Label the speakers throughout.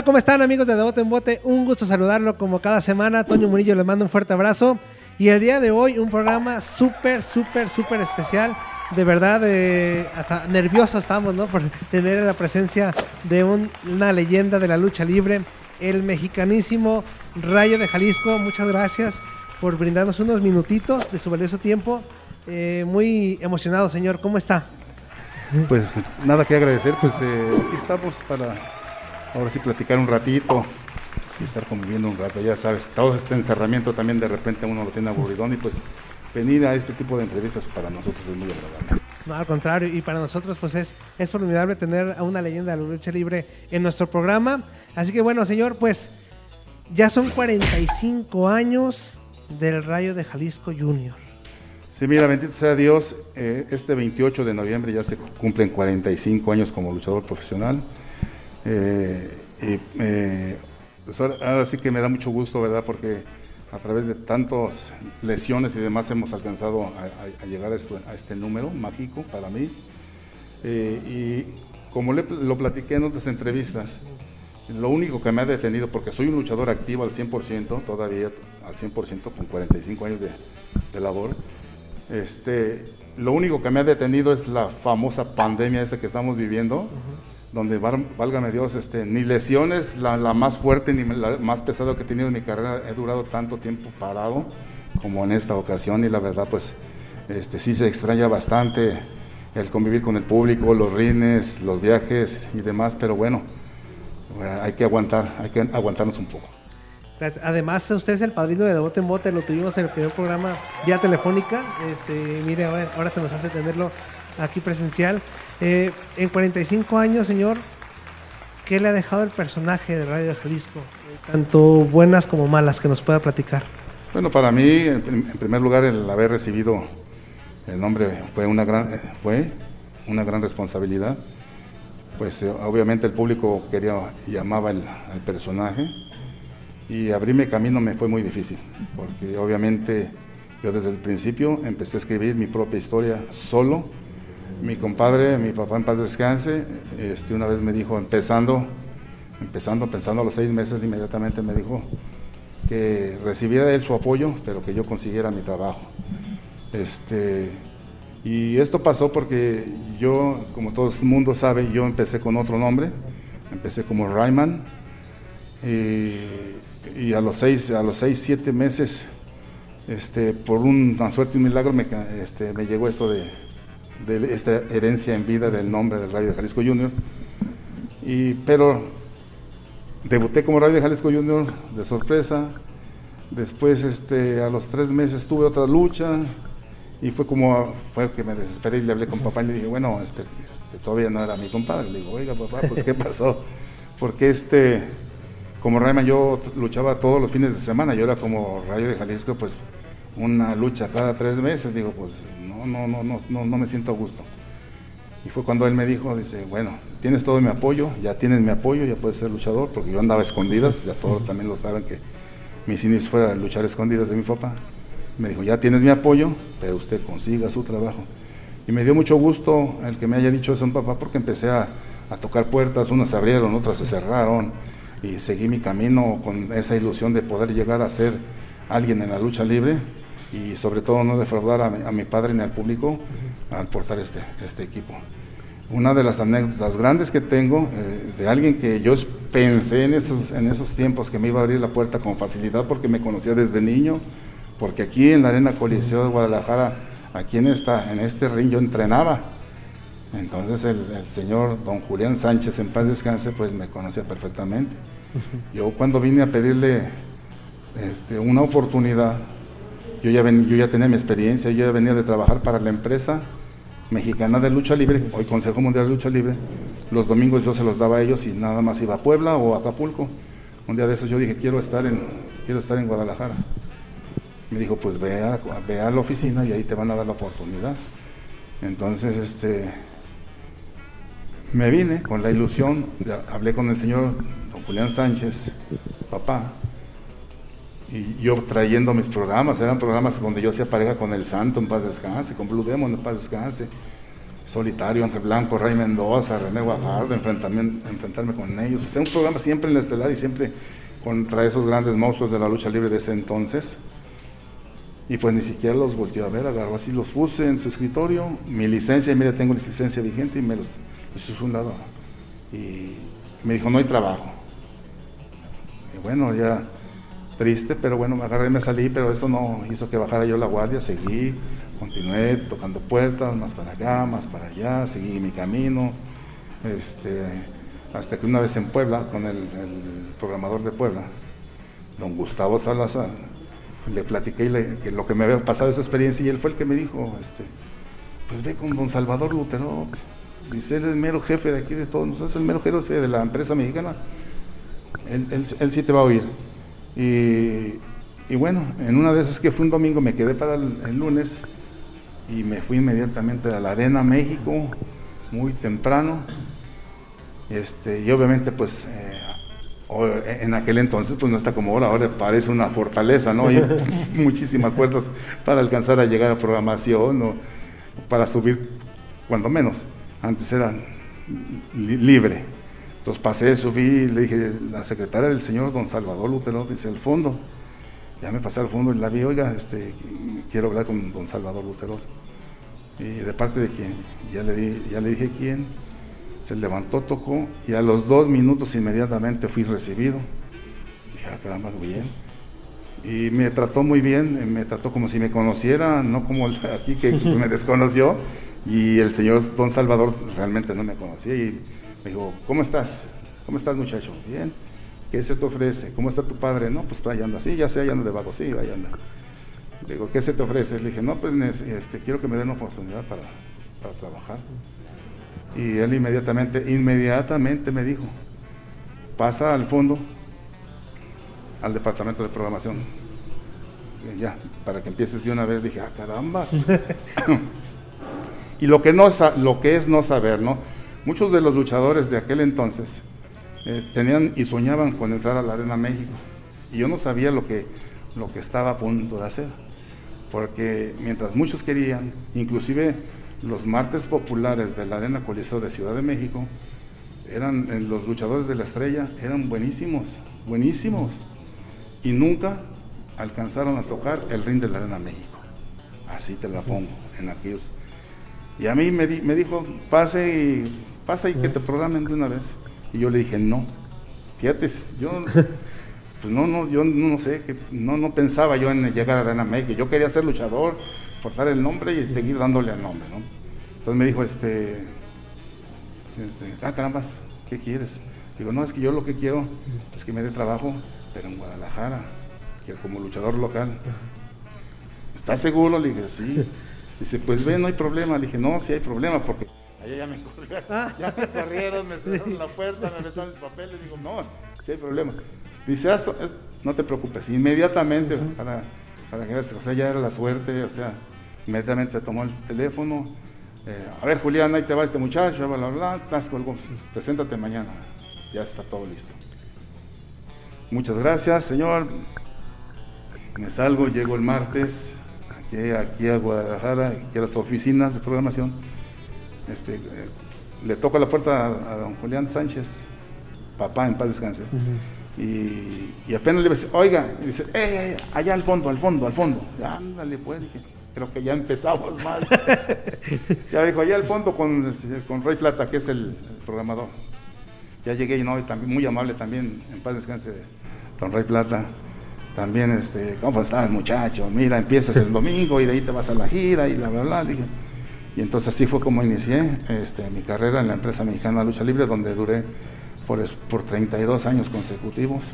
Speaker 1: Hola, ¿cómo están amigos de De Bote en Bote? Un gusto saludarlo como cada semana. Toño Murillo les mando un fuerte abrazo. Y el día de hoy un programa súper, súper, súper especial. De verdad, eh, hasta nerviosos estamos, ¿no? Por tener la presencia de un- una leyenda de la lucha libre, el mexicanísimo Rayo de Jalisco. Muchas gracias por brindarnos unos minutitos de su valioso tiempo. Eh, muy emocionado, señor. ¿Cómo está?
Speaker 2: Pues nada que agradecer, pues eh, aquí estamos para ahora sí platicar un ratito y estar conviviendo un rato. Ya sabes, todo este encerramiento también de repente uno lo tiene aburridón y pues venir a este tipo de entrevistas para nosotros es muy agradable.
Speaker 1: No, al contrario, y para nosotros pues es, es formidable tener a una leyenda de la lucha libre en nuestro programa. Así que bueno, señor, pues ya son 45 años del Rayo de Jalisco Junior.
Speaker 2: Sí, mira, bendito sea Dios, eh, este 28 de noviembre ya se cumplen 45 años como luchador profesional. Eh, y, eh, pues ahora, sí que me da mucho gusto, ¿verdad? Porque a través de tantas lesiones y demás hemos alcanzado a, llegar a, esto- a este número mágico para mí. Eh, y como le- lo platiqué en otras entrevistas, lo único que me ha detenido, porque soy un luchador activo al 100%, todavía al 100% con 45 años de, de labor, este, lo único que me ha detenido es la famosa pandemia esta que estamos viviendo, donde, válgame Dios, este, ni lesiones, la, la más fuerte ni la más pesada que he tenido en mi carrera, he durado tanto tiempo parado como en esta ocasión y la verdad pues este, sí se extraña bastante el convivir con el público, los rines, los viajes y demás, pero bueno, eh, hay que aguantar, hay que aguantarnos un poco.
Speaker 1: Además, usted es el padrino de De Bote en Bote, lo tuvimos en el primer programa vía telefónica. Este, mire, ahora, ahora se nos hace tenerlo aquí presencial. Eh, en 45 años, señor, ¿qué le ha dejado el personaje de Radio de Jalisco? Tanto buenas como malas que nos pueda platicar.
Speaker 2: Bueno, para mí, en, prim- en primer lugar, el haber recibido el nombre fue una gran, eh, fue una gran responsabilidad. Pues eh, obviamente el público quería y amaba el, al personaje y abrirme camino me fue muy difícil, porque obviamente yo desde el principio empecé a escribir mi propia historia solo. Mi compadre, mi papá en paz descanse, este, una vez me dijo, empezando, empezando, pensando a los seis meses, inmediatamente me dijo, que recibiera él su apoyo, pero que yo consiguiera mi trabajo. Este, y esto pasó porque yo, como todo el mundo sabe, yo empecé con otro nombre, empecé como Rayman, y, a los seis, a los seis, siete meses, este, por una suerte y un milagro, me, este, me llegó esto de, de esta herencia en vida del nombre del Radio de Jalisco Junior. Y, pero debuté como Radio de Jalisco Junior de sorpresa. Después, este, a los tres meses tuve otra lucha y fue como fue que me desesperé y le hablé con papá y le dije, bueno, este, este, todavía no era mi compadre. Le digo, oiga papá, pues qué pasó, porque este, como Rayman yo luchaba todos los fines de semana, yo era como Radio de Jalisco, pues una lucha cada tres meses. Digo, pues no, no, no, no, no, me siento a gusto. Y fue cuando él me dijo, dice, bueno, tienes todo mi apoyo, ya tienes mi apoyo, ya puedes ser luchador, porque yo andaba a escondidas, ya todos también lo saben que mis inicios fue luchar a escondidas de mi papá. Me dijo, ya tienes mi apoyo, pero usted consiga su trabajo. Y me dio mucho gusto el que me haya dicho eso mi papá, porque empecé a, a tocar puertas, unas se abrieron, otras se cerraron, y seguí mi camino con esa ilusión de poder llegar a ser alguien en la lucha libre y sobre todo no defraudar a mi, a mi padre ni al público al portar este, este equipo. Una de las anécdotas grandes que tengo eh, de alguien que yo pensé en esos, en esos tiempos que me iba a abrir la puerta con facilidad porque me conocía desde niño, porque aquí en la Arena Coliseo de Guadalajara, aquí en, esta, en este ring yo entrenaba. Entonces el, el señor don Julián Sánchez, en paz descanse, pues me conocía perfectamente. Yo cuando vine a pedirle este, una oportunidad, yo ya, ven- yo ya tenía mi experiencia, yo ya venía de trabajar para la empresa mexicana de lucha libre, hoy Consejo Mundial de Lucha Libre. Los domingos yo se los daba a ellos y nada más iba a Puebla o a Acapulco. Un día de esos yo dije, quiero estar en, quiero estar en Guadalajara. Me dijo, pues ve a, ve a la oficina y ahí te van a dar la oportunidad. Entonces, este, me vine con la ilusión, hablé con el señor don Julián Sánchez, papá, y yo trayendo mis programas, eran programas donde yo hacía pareja con el Santo en paz descanse, con Blue Demon en paz descanse. Solitario, Ángel Blanco, Ray Mendoza, René Guajardo, enfrentarme con ellos. O sea, un programa siempre en la estelar y siempre contra esos grandes monstruos de la lucha libre de ese entonces. Y pues ni siquiera los volteó a ver, agarró así, los puse en su escritorio, mi licencia, y mira, tengo licencia vigente y me los, hice un lado. Y me dijo, no hay trabajo. Y bueno, ya triste, pero bueno, me agarré y me salí, pero eso no hizo que bajara yo la guardia, seguí, continué tocando puertas, más para acá, más para allá, seguí mi camino, este, hasta que una vez en Puebla, con el, programador de Puebla, don Gustavo Salazar, le platiqué lo que me había pasado esa experiencia y él fue el que me dijo, este, pues ve con don Salvador Lutero, dice, él es el mero jefe de aquí de todos nosotros, es el mero jefe de la empresa mexicana, él sí te va a oír. Y, bueno, en una de esas que fue un domingo, me quedé para el, lunes y me fui inmediatamente a la Arena México, muy temprano. Este, y obviamente, pues, eh, en aquel entonces, pues no está como ahora, ahora parece una fortaleza, ¿no? Hay muchísimas puertas para alcanzar a llegar a programación o para subir, cuando menos. Antes era libre. Entonces pasé, subí, le dije, la secretaria del señor don Salvador Lutero, dice, al fondo. Ya me pasé al fondo y la vi, oiga, este, quiero hablar con don Salvador Lutero. Y de parte de quién, ya le, ya le dije quién, se levantó, tocó y a los dos minutos inmediatamente fui recibido. Dije, ah, caramba, bien. Y me trató muy bien, me trató como si me conociera, no como aquí que me desconoció. Y el señor don Salvador realmente no me conocía. Y me dijo, ¿cómo estás? ¿Cómo estás muchacho? Bien. ¿Qué se te ofrece? ¿Cómo está tu padre? No, pues ahí anda. Sí, ya sé, ahí anda de vago. Sí, ahí anda. Le digo, ¿qué se te ofrece? Le dije, no, pues este, quiero que me den una oportunidad para, para trabajar. Y él inmediatamente, inmediatamente me dijo, pasa al fondo, al departamento de programación. ya, para que empieces de una vez, dije, ah, caramba. y lo que, no, lo que es no saber, ¿no? Muchos de los luchadores de aquel entonces eh, tenían y soñaban con entrar a la Arena México. Y yo no sabía lo que, lo que estaba a punto de hacer. Porque mientras muchos querían, inclusive los martes populares de la Arena Coliseo de Ciudad de México, eran eh, los luchadores de la estrella, eran buenísimos, buenísimos. Y nunca alcanzaron a tocar el ring de la Arena México. Así te la pongo, en aquellos. Y a mí me, me dijo, pase y pasa y que te programen de una vez. Y yo le dije, no, fíjate, yo, pues no, no, yo no, sé, que no, no pensaba yo en llegar a Arena México, yo quería ser luchador, portar el nombre y seguir dándole el nombre, ¿no? Entonces me dijo, este, este, ah, caramba, ¿qué quieres? Digo, no, es que yo lo que quiero es que me dé trabajo, pero en Guadalajara, que como luchador local. ¿Estás seguro? Le dije, sí. Dice, pues ve, no hay problema. Le dije, no, sí hay problema, porque Allá ya me corrieron, ah. ya me corrieron, me cerraron la puerta, me metieron el papel, y digo, no, si hay problema. Dice, ah, no te preocupes, inmediatamente, para, para que o sea, ya era la suerte, o sea, inmediatamente tomó el teléfono, eh, a ver Julián, ahí te va este muchacho, bla, bla, bla, algo, preséntate mañana, ya está todo listo. Muchas gracias, señor. Me salgo, llego el martes aquí, aquí a Guadalajara, aquí a las oficinas de programación este, eh, le toca la puerta a, don Julián Sánchez, papá en paz descanse, y, apenas le dice, oiga, y dice, eh, allá al fondo, al fondo, al fondo. ándale pues, dije, creo que ya empezamos mal. ya dijo, allá al fondo con, con Rey Plata, que es el, programador. Ya llegué y no, y también muy amable también, en paz descanse, don Rey Plata. También, este, ¿cómo estás, muchacho? Mira, empiezas el domingo y de ahí te vas a la gira y bla, bla, bla. Dije, y entonces así fue como inicié este, mi carrera en la empresa mexicana lucha libre, donde duré por, por 32 años consecutivos,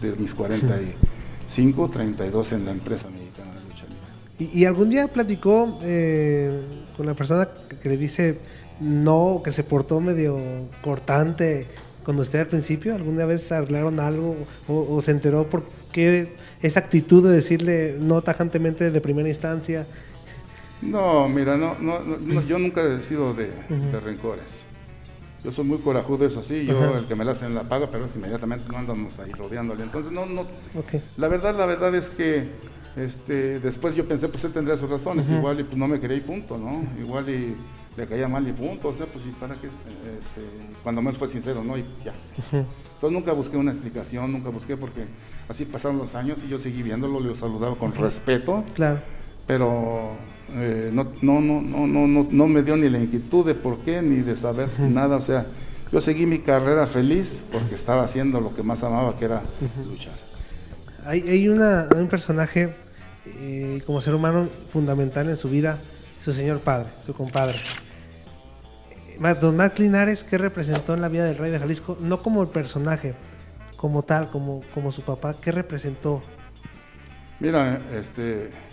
Speaker 2: de mis 45, 32 en la empresa mexicana de lucha
Speaker 1: libre. ¿Y, algún día platicó eh, con la persona que, le dice no, que se portó medio cortante con usted al principio? ¿Alguna vez arreglaron algo o, o se enteró por qué esa actitud de decirle no tajantemente de primera instancia?
Speaker 2: No, mira, no, no, yo nunca he sido de, rencores. Yo soy muy corajudo, eso sí, yo el que me la hacen la paga, pero es inmediatamente no andamos ahí rodeándole. Entonces, no, no. La verdad, la verdad es que este, después yo pensé, pues él tendría sus razones, igual y pues no me quería y punto, ¿no? Igual y le caía mal y punto, o sea, pues y para qué, este, cuando menos fue sincero, ¿no? Y ya. Entonces nunca busqué una explicación, nunca busqué porque así pasaron los años y yo seguí viéndolo, le saludaba con respeto.
Speaker 1: Claro.
Speaker 2: Pero eh, no, no, no, no, no, no, me dio ni la inquietud de por qué, ni de saber nada, o sea, yo seguí mi carrera feliz porque estaba haciendo lo que más amaba, que era luchar.
Speaker 1: Hay, hay, una, un personaje eh, como ser humano fundamental en su vida, su señor padre, su compadre. Don Max Linares, ¿qué representó en la vida del rey de Jalisco? No como el personaje, como tal, como, como su papá, ¿qué representó?
Speaker 2: Mira, este.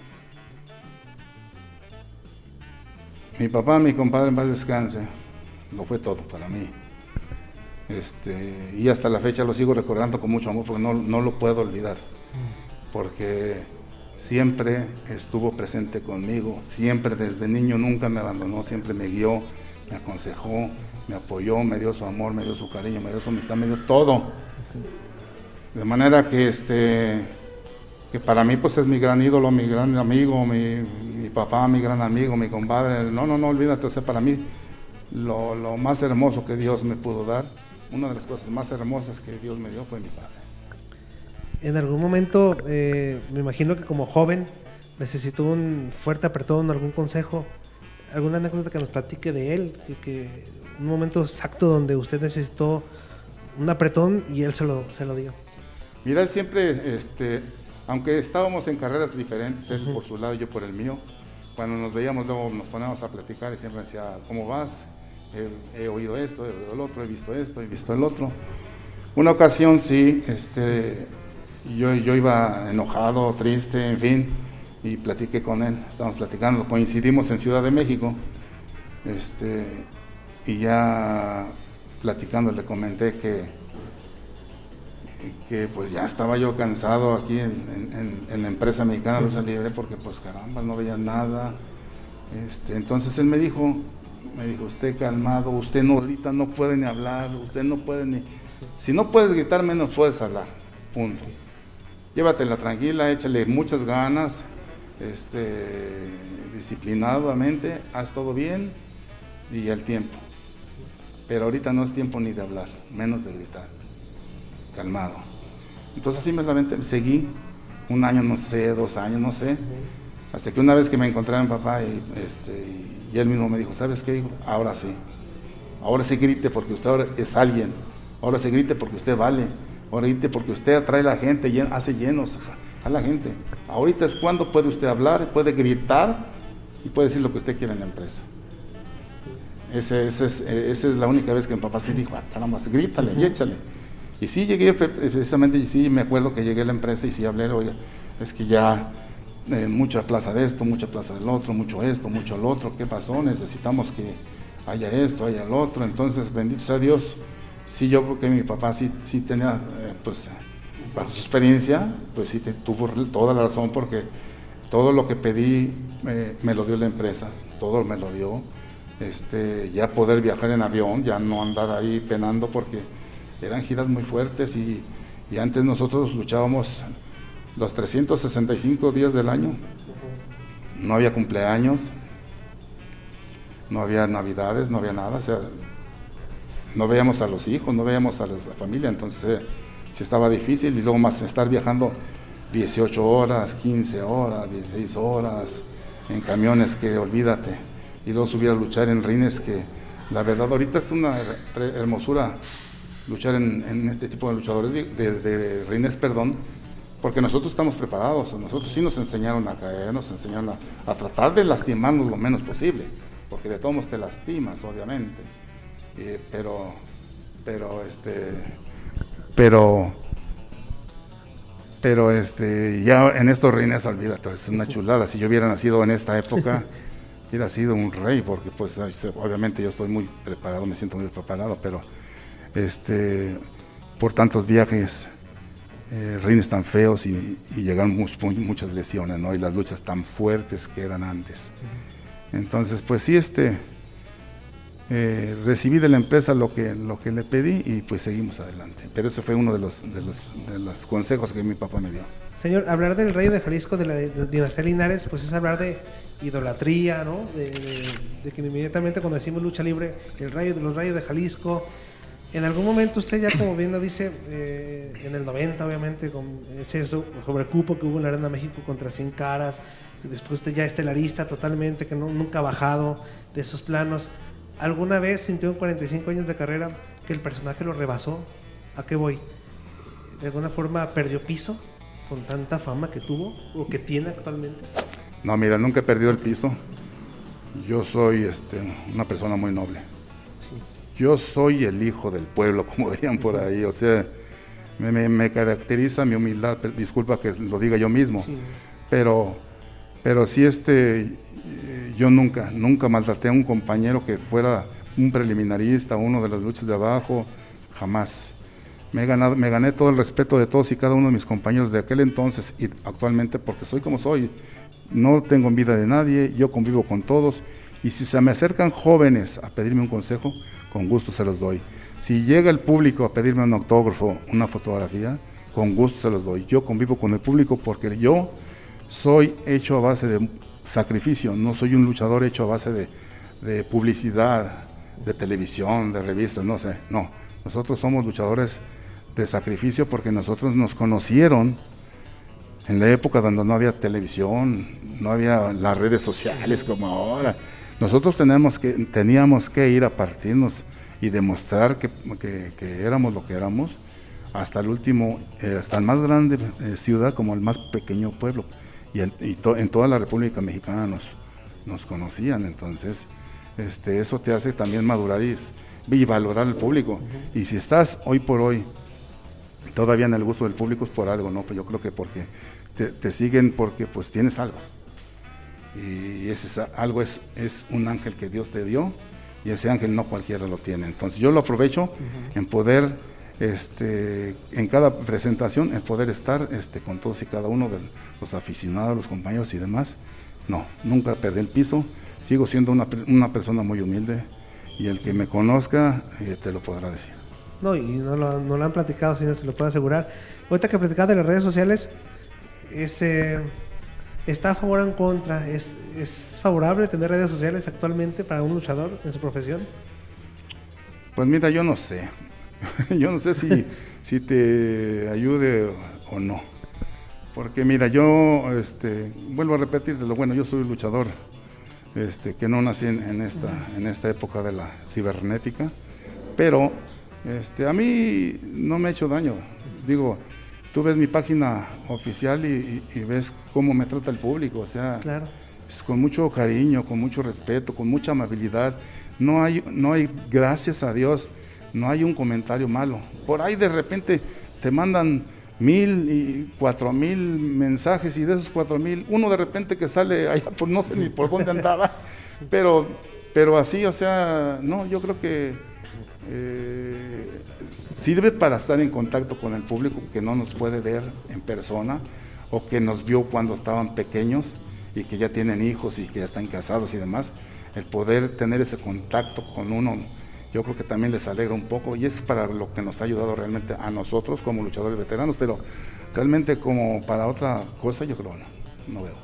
Speaker 2: Mi papá, mi compadre en paz descanse, lo fue todo para mí. Este, y hasta la fecha lo sigo recordando con mucho amor porque no, no lo puedo olvidar. Porque siempre estuvo presente conmigo, siempre desde niño nunca me abandonó, siempre me guió, me aconsejó, me apoyó, me dio su amor, me dio su cariño, me dio su amistad, me dio todo. De manera que este que para mí pues es mi gran ídolo, mi gran amigo, mi, papá, mi gran amigo, mi compadre. No, no, no, olvídate, o sea, para mí lo, lo, más hermoso que Dios me pudo dar, una de las cosas más hermosas que Dios me dio fue mi padre.
Speaker 1: En algún momento, eh, me imagino que como joven necesitó un fuerte apretón, algún consejo alguna anécdota que nos platique de él, que, un momento exacto donde usted necesitó un apretón y él se lo, se lo dio.
Speaker 2: Mira, él siempre, este, aunque estábamos en carreras diferentes, él por su lado y yo por el mío, cuando nos veíamos luego nos poníamos a platicar y siempre decía, ¿cómo vas? He, oído esto, he oído el otro, he visto esto, he visto el otro. Una ocasión sí, este, yo, yo iba enojado, triste, en fin, y platiqué con él, estábamos platicando, coincidimos en Ciudad de México, este, y ya platicando le comenté que, que pues ya estaba yo cansado aquí en, la empresa mexicana Lucha Libre porque pues caramba, no veía nada. Este, entonces él me dijo, me dijo, usted calmado, usted no, ahorita no puede ni hablar, usted no puede ni... Si no puedes gritar, menos puedes hablar, punto. Llévatela tranquila, échale muchas ganas, este, disciplinadamente, haz todo bien y el tiempo. Pero ahorita no es tiempo ni de hablar, menos de gritar. Calmado. Entonces así me la seguí un año, no sé, dos años, no sé. Hasta que una vez que me encontré a mi papá y, este, y él mismo me dijo, ¿sabes qué? Ahora sí. Ahora sí grite porque usted es alguien. Ahora sí grite porque usted vale. Ahora grite porque usted atrae a la gente, hace llenos a la gente. Ahorita es cuando puede usted hablar, puede gritar y puede decir lo que usted quiere en la empresa. Esa es, la única vez que mi papá sí dijo, ah, caramba, grítale y échale. Y sí llegué, precisamente, y sí me acuerdo que llegué a la empresa y sí hablé, oye, es que ya eh, mucha plaza de esto, mucha plaza del otro, mucho esto, mucho lo otro, ¿qué pasó? Necesitamos que haya esto, haya el otro. Entonces, bendito sea Dios, sí yo creo que mi papá sí, sí tenía, eh, pues, bajo su experiencia, pues sí tuvo toda la razón porque todo lo que pedí me lo dio la empresa, todo me lo dio. Este, ya poder viajar en avión, ya no andar ahí penando porque eran giras muy fuertes y, y antes nosotros luchábamos los 365 días del año. No había cumpleaños, no había navidades, no había nada, no veíamos a los hijos, no veíamos a la familia, entonces si estaba difícil y luego más estar viajando 18 horas, 15 horas, 16 horas en camiones que olvídate y luego subir a luchar en rines que la verdad ahorita es una hermosura luchar en, este tipo de luchadores de, rines, perdón, porque nosotros estamos preparados, nosotros sí nos enseñaron a caer, nos enseñaron a, tratar de lastimarnos lo menos posible, porque de todos modos te lastimas, obviamente, eh, pero, pero este pero pero este ya en estos reines olvídate es una chulada. Si yo hubiera nacido en esta época hubiera sido un rey porque pues obviamente yo estoy muy preparado me siento muy preparado pero este por tantos viajes eh, reines tan feos y, y llegaron muchas lesiones no y las luchas tan fuertes que eran antes entonces pues sí este eh, recibí de la empresa lo que, lo que le pedí y pues seguimos adelante. Pero ese fue uno de los, de los, de los consejos que mi papá me dio.
Speaker 1: Señor, hablar del rey de Jalisco, de la dinastía Linares, pues es hablar de idolatría, ¿no? De, que inmediatamente cuando decimos lucha libre, el rayo de los rayos de Jalisco. En algún momento usted ya como bien dice, eh, en el 90 obviamente, con ese sobrecupo que hubo en la Arena México contra 100 caras, después usted ya estelarista totalmente, que no, nunca ha bajado de esos planos. ¿Alguna vez sintió en 45 años de carrera que el personaje lo rebasó? ¿A qué voy? ¿De alguna forma perdió piso con tanta fama que tuvo o que tiene actualmente?
Speaker 2: No, mira, nunca he el piso. Yo soy este, una persona muy noble. Yo soy el hijo del pueblo, como dirían por ahí. O sea, me, caracteriza mi humildad. Disculpa que lo diga yo mismo. Pero, pero sí, este, yo nunca, nunca maltraté a un compañero que fuera un preliminarista, uno de las luchas de abajo, jamás. Me, he ganado, me gané todo el respeto de todos y cada uno de mis compañeros de aquel entonces y actualmente porque soy como soy. No tengo envidia de nadie, yo convivo con todos y si se me acercan jóvenes a pedirme un consejo, con gusto se los doy. Si llega el público a pedirme un autógrafo, una fotografía, con gusto se los doy. Yo convivo con el público porque yo soy hecho a base de sacrificio, no soy un luchador hecho a base de, publicidad, de televisión, de revistas, no sé, no. Nosotros somos luchadores de sacrificio porque nosotros nos conocieron en la época donde no había televisión, no había las redes sociales como ahora. Nosotros tenemos que, teníamos que ir a partirnos y demostrar que, éramos lo que éramos hasta el último, eh, hasta el más grande eh, ciudad como el más pequeño pueblo y, en, toda la República Mexicana nos, nos conocían, entonces este, eso te hace también madurar y, valorar al público. Y si estás hoy por hoy todavía en el gusto del público es por algo, ¿no? Pues yo creo que porque te, siguen porque pues tienes algo. Y ese algo es, es un ángel que Dios te dio y ese ángel no cualquiera lo tiene. Entonces yo lo aprovecho en poder este, en cada presentación el poder estar este, con todos y cada uno de los aficionados, los compañeros y demás. No, nunca perdí el piso, sigo siendo una, una persona muy humilde y el que me conozca eh, te lo podrá decir.
Speaker 1: No, y no lo, no lo, han platicado, señor, se lo puedo asegurar. Ahorita que platicaba de las redes sociales, eh, ¿está a favor o en contra? ¿Es, ¿Es favorable tener redes sociales actualmente para un luchador en su profesión?
Speaker 2: Pues mira, yo no sé. yo no sé si, si te ayude o no. Porque mira, yo este, vuelvo a repetir, lo bueno, yo soy luchador, este, que no nací en, esta, en esta época de la cibernética, pero este, a mí no me ha hecho daño. Digo, tú ves mi página oficial y, ves cómo me trata el público, o sea, con mucho cariño, con mucho respeto, con mucha amabilidad. No hay, no hay, gracias a Dios, no hay un comentario malo. Por ahí de repente te mandan mil y cuatro mil mensajes y de esos cuatro mil, uno de repente que sale allá, no sé ni por dónde andaba, pero, pero así, o sea, no, yo creo que eh, sirve para estar en contacto con el público que no nos puede ver en persona o que nos vio cuando estaban pequeños y que ya tienen hijos y que ya están casados y demás, el poder tener ese contacto con uno yo creo que también les alegra un poco y es para lo que nos ha ayudado realmente a nosotros como luchadores veteranos, pero realmente como para otra cosa yo creo no, no veo.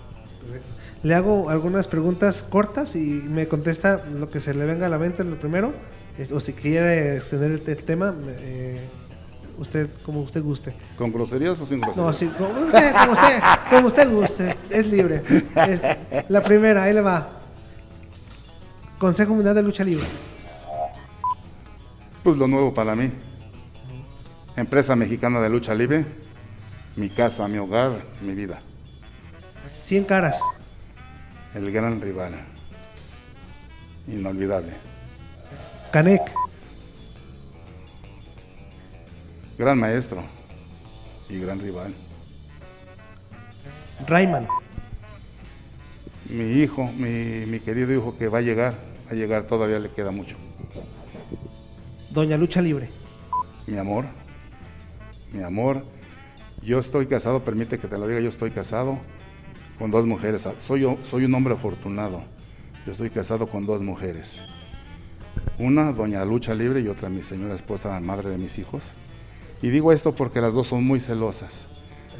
Speaker 1: Le hago algunas preguntas cortas y me contesta lo que se le venga a la mente lo primero, o si quiere extender el, tema, eh, usted como usted guste.
Speaker 2: ¿Con groserías o sin groserías?
Speaker 1: No, sí, como usted, como usted, guste, es libre. la primera, ahí le va. Consejo Mundial de Lucha Libre.
Speaker 2: Pues lo nuevo para mí. Empresa mexicana de lucha libre, mi casa, mi hogar, mi vida.
Speaker 1: 100 caras.
Speaker 2: El gran rival. Inolvidable.
Speaker 1: Canek.
Speaker 2: Gran maestro y gran rival.
Speaker 1: Rayman.
Speaker 2: Mi hijo, mi, mi querido hijo que va a llegar, va a llegar, todavía le queda mucho.
Speaker 1: Doña Lucha Libre.
Speaker 2: Mi amor, mi amor, yo estoy casado, permite que te lo diga, yo estoy casado con dos mujeres. Soy, soy un hombre afortunado. Yo estoy casado con dos mujeres. Una, doña Lucha Libre, y otra, mi señora esposa, madre de mis hijos. Y digo esto porque las dos son muy celosas.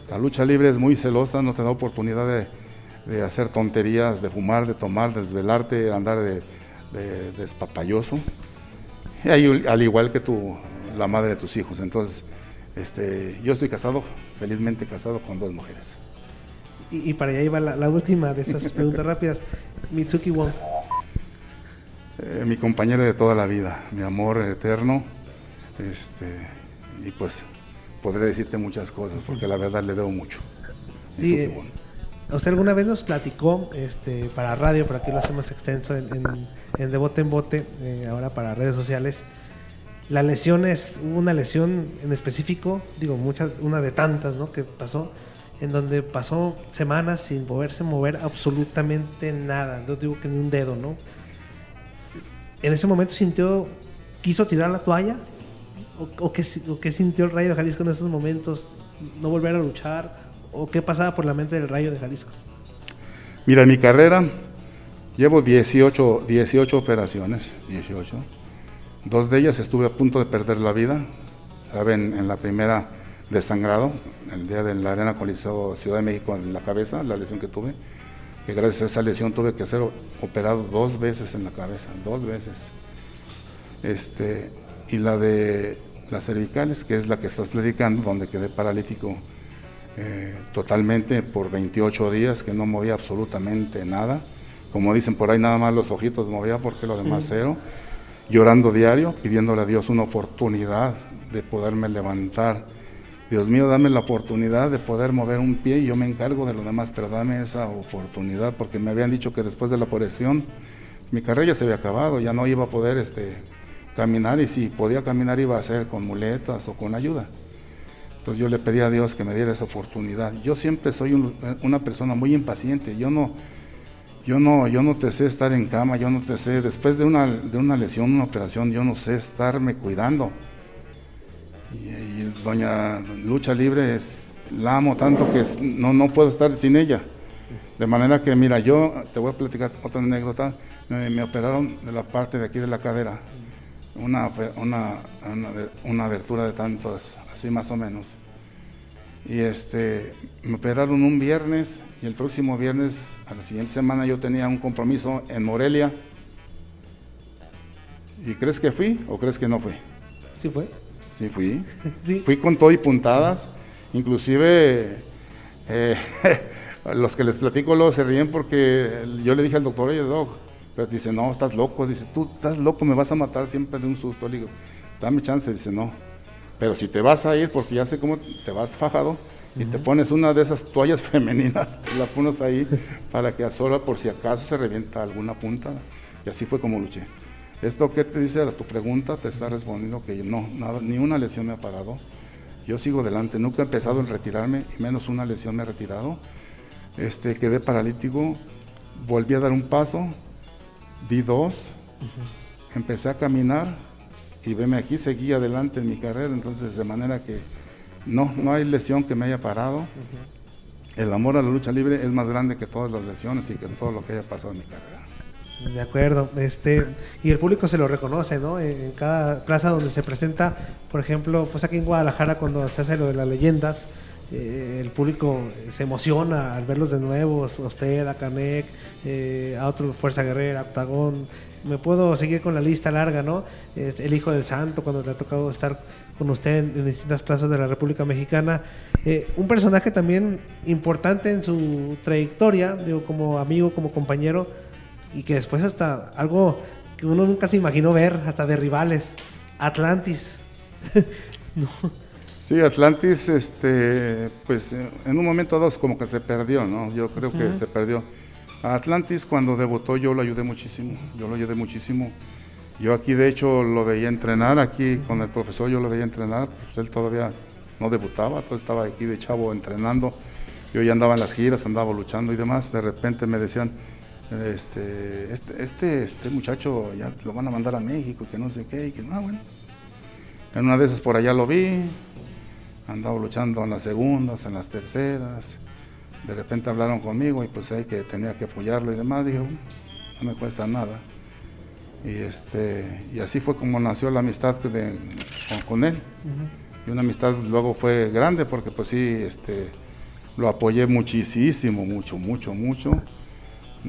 Speaker 2: La lucha libre es muy celosa, no te da oportunidad de, hacer tonterías, de fumar, de tomar, de desvelarte, andar de, de, despapalloso. Y al igual que tú, la madre de tus hijos. Entonces, este, yo estoy casado, felizmente casado con dos mujeres.
Speaker 1: Y, para allá iba la, última de esas preguntas rápidas. Mitsuki Wong.
Speaker 2: Eh, mi compañera de toda la vida, mi amor eterno. Este, y pues podré decirte muchas cosas, porque la verdad le debo mucho.
Speaker 1: Sí, eh, usted alguna vez nos platicó este, para radio, por aquí lo hacemos extenso en, en, De Bote en Bote, eh, ahora para redes sociales. La lesión es, una lesión en específico, digo, muchas, una de tantas, ¿no? Que pasó, en donde pasó semanas sin poderse mover absolutamente nada. No digo que ni un dedo, ¿no? En ese momento sintió, quiso tirar la toalla, o, qué, sintió el Rayo de Jalisco en esos momentos? ¿No volver a luchar? ¿O qué pasaba por la mente del Rayo de Jalisco?
Speaker 2: Mira, en mi carrera llevo 18, 18 operaciones, 18. Dos de ellas estuve a punto de perder la vida. Saben, en la primera desangrado, el día de la Arena Coliseo Ciudad de México en la cabeza, la lesión que tuve, que gracias a esa lesión tuve que ser operado dos veces en la cabeza, dos veces. Este, y la de las cervicales, que es la que estás predicando, donde quedé paralítico eh, totalmente por 28 días, que no movía absolutamente nada. Como dicen por ahí, nada más los ojitos movía porque lo demás cero. Llorando diario, pidiéndole a Dios una oportunidad de poderme levantar. Dios mío, dame la oportunidad de poder mover un pie y yo me encargo de lo demás, pero dame esa oportunidad porque me habían dicho que después de la operación mi carrera se había acabado, ya no iba a poder este, caminar y si podía caminar iba a ser con muletas o con ayuda. Entonces yo le pedí a Dios que me diera esa oportunidad. Yo siempre soy una persona muy impaciente. Yo no, yo no, yo no te sé estar en cama. Yo no te sé después de una, de una lesión, una operación, yo no sé estarme cuidando. Y, doña Lucha Libre es, la amo tanto que no, no puedo estar sin ella. De manera que, mira, yo te voy a platicar otra anécdota. me operaron de la parte de aquí de la cadera una, una, una, abertura de tantos, así más o menos. Y este, me operaron un viernes y el próximo viernes, a la siguiente semana, yo tenía un compromiso en Morelia. ¿Y crees que fui o crees que no fui?
Speaker 1: Sí fue.
Speaker 2: Sí fui. Fui con todo y puntadas. Inclusive eh, los que les platico luego se ríen porque yo le dije al doctor, oye, doc, pero dice, no, estás loco. Dice, tú estás loco, me vas a matar siempre de un susto. Le digo, dame chance. Dice, no. Pero si te vas a ir, porque ya sé cómo te vas fajado, y te pones una de esas toallas femeninas, te la pones ahí para que absorba por si acaso se revienta alguna punta. Y así fue como luché. Esto que te dice a tu pregunta, te está respondiendo que no, nada, ni una lesión me ha parado. Yo sigo adelante, nunca he empezado en retirarme, y menos una lesión me he retirado. Este, quedé paralítico, volví a dar un paso, di dos, empecé a caminar y veme aquí, seguí adelante en mi carrera, entonces de manera que no, no hay lesión que me haya parado. El amor a la lucha libre es más grande que todas las lesiones y que todo lo que haya pasado en mi carrera.
Speaker 1: De acuerdo, este y el público se lo reconoce, ¿no? En cada plaza donde se presenta, por ejemplo, pues aquí en Guadalajara cuando se hace lo de las leyendas, eh, el público se emociona al verlos de nuevo, a usted, a Canek, eh, a otro Fuerza Guerrera, Octagón. Me puedo seguir con la lista larga, ¿no? el Hijo del Santo, cuando le ha tocado estar con usted en, distintas plazas de la República Mexicana. Eh, un personaje también importante en su trayectoria, digo, como amigo, como compañero, y que después hasta algo que uno nunca se imaginó ver, hasta de rivales, Atlantis.
Speaker 2: no. Sí, Atlantis, este, pues en un momento dado como que se perdió, ¿no? Yo creo que se perdió. Atlantis cuando debutó yo lo ayudé muchísimo, yo lo ayudé muchísimo. Yo aquí de hecho lo veía entrenar, aquí con el profesor yo lo veía entrenar, pues él todavía no debutaba, todo estaba aquí de chavo entrenando. Yo ya andaba en las giras, andaba luchando y demás. De repente me decían, este, este, este, este muchacho ya lo van a mandar a México, que no sé qué, y que no, bueno. En una de esas por allá lo vi, andaba luchando en las segundas, en las terceras. De repente hablaron conmigo y pues ahí que tenía que apoyarlo y demás. Dije, no me cuesta nada. Y, este, y así fue como nació la amistad de, con, él. Y una amistad luego fue grande porque pues sí, este, lo apoyé muchísimo, mucho, mucho, mucho.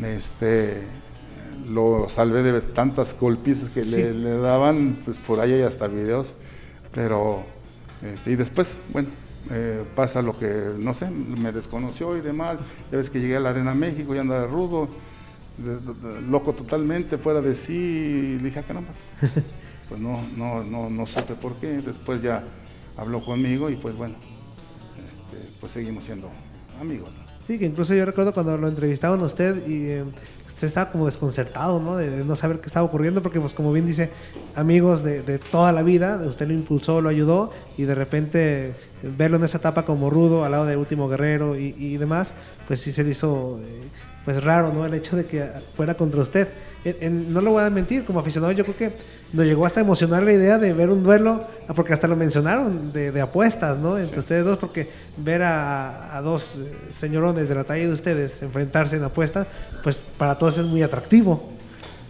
Speaker 2: Este, lo salvé de tantas golpizas que le, daban, pues por ahí hay hasta videos, pero, este, y después, bueno, eh, pasa lo que, no sé, me desconoció y demás, ya ves que llegué a la Arena México y andaba rudo, loco totalmente, fuera de sí, y le dije, ¿qué ah, más? pues no, no, no, no supe por qué, después ya habló conmigo y pues bueno, este, pues seguimos siendo amigos.
Speaker 1: Sí, que incluso yo recuerdo cuando lo entrevistaban a usted y eh, usted estaba como desconcertado, ¿no? De, no saber qué estaba ocurriendo, porque pues como bien dice, amigos de, toda la vida, usted lo impulsó, lo ayudó y de repente verlo en esa etapa como rudo al lado de Último Guerrero y, y demás, pues sí se le hizo eh, pues raro, ¿no? El hecho de que fuera contra usted. No lo voy a mentir, como aficionado yo creo que nos llegó hasta emocionar la idea de ver un duelo, porque hasta lo mencionaron, de, apuestas, ¿no? Entre ustedes dos, porque ver a, dos eh, señorones de la talla de ustedes enfrentarse en apuestas, pues para todos es muy atractivo.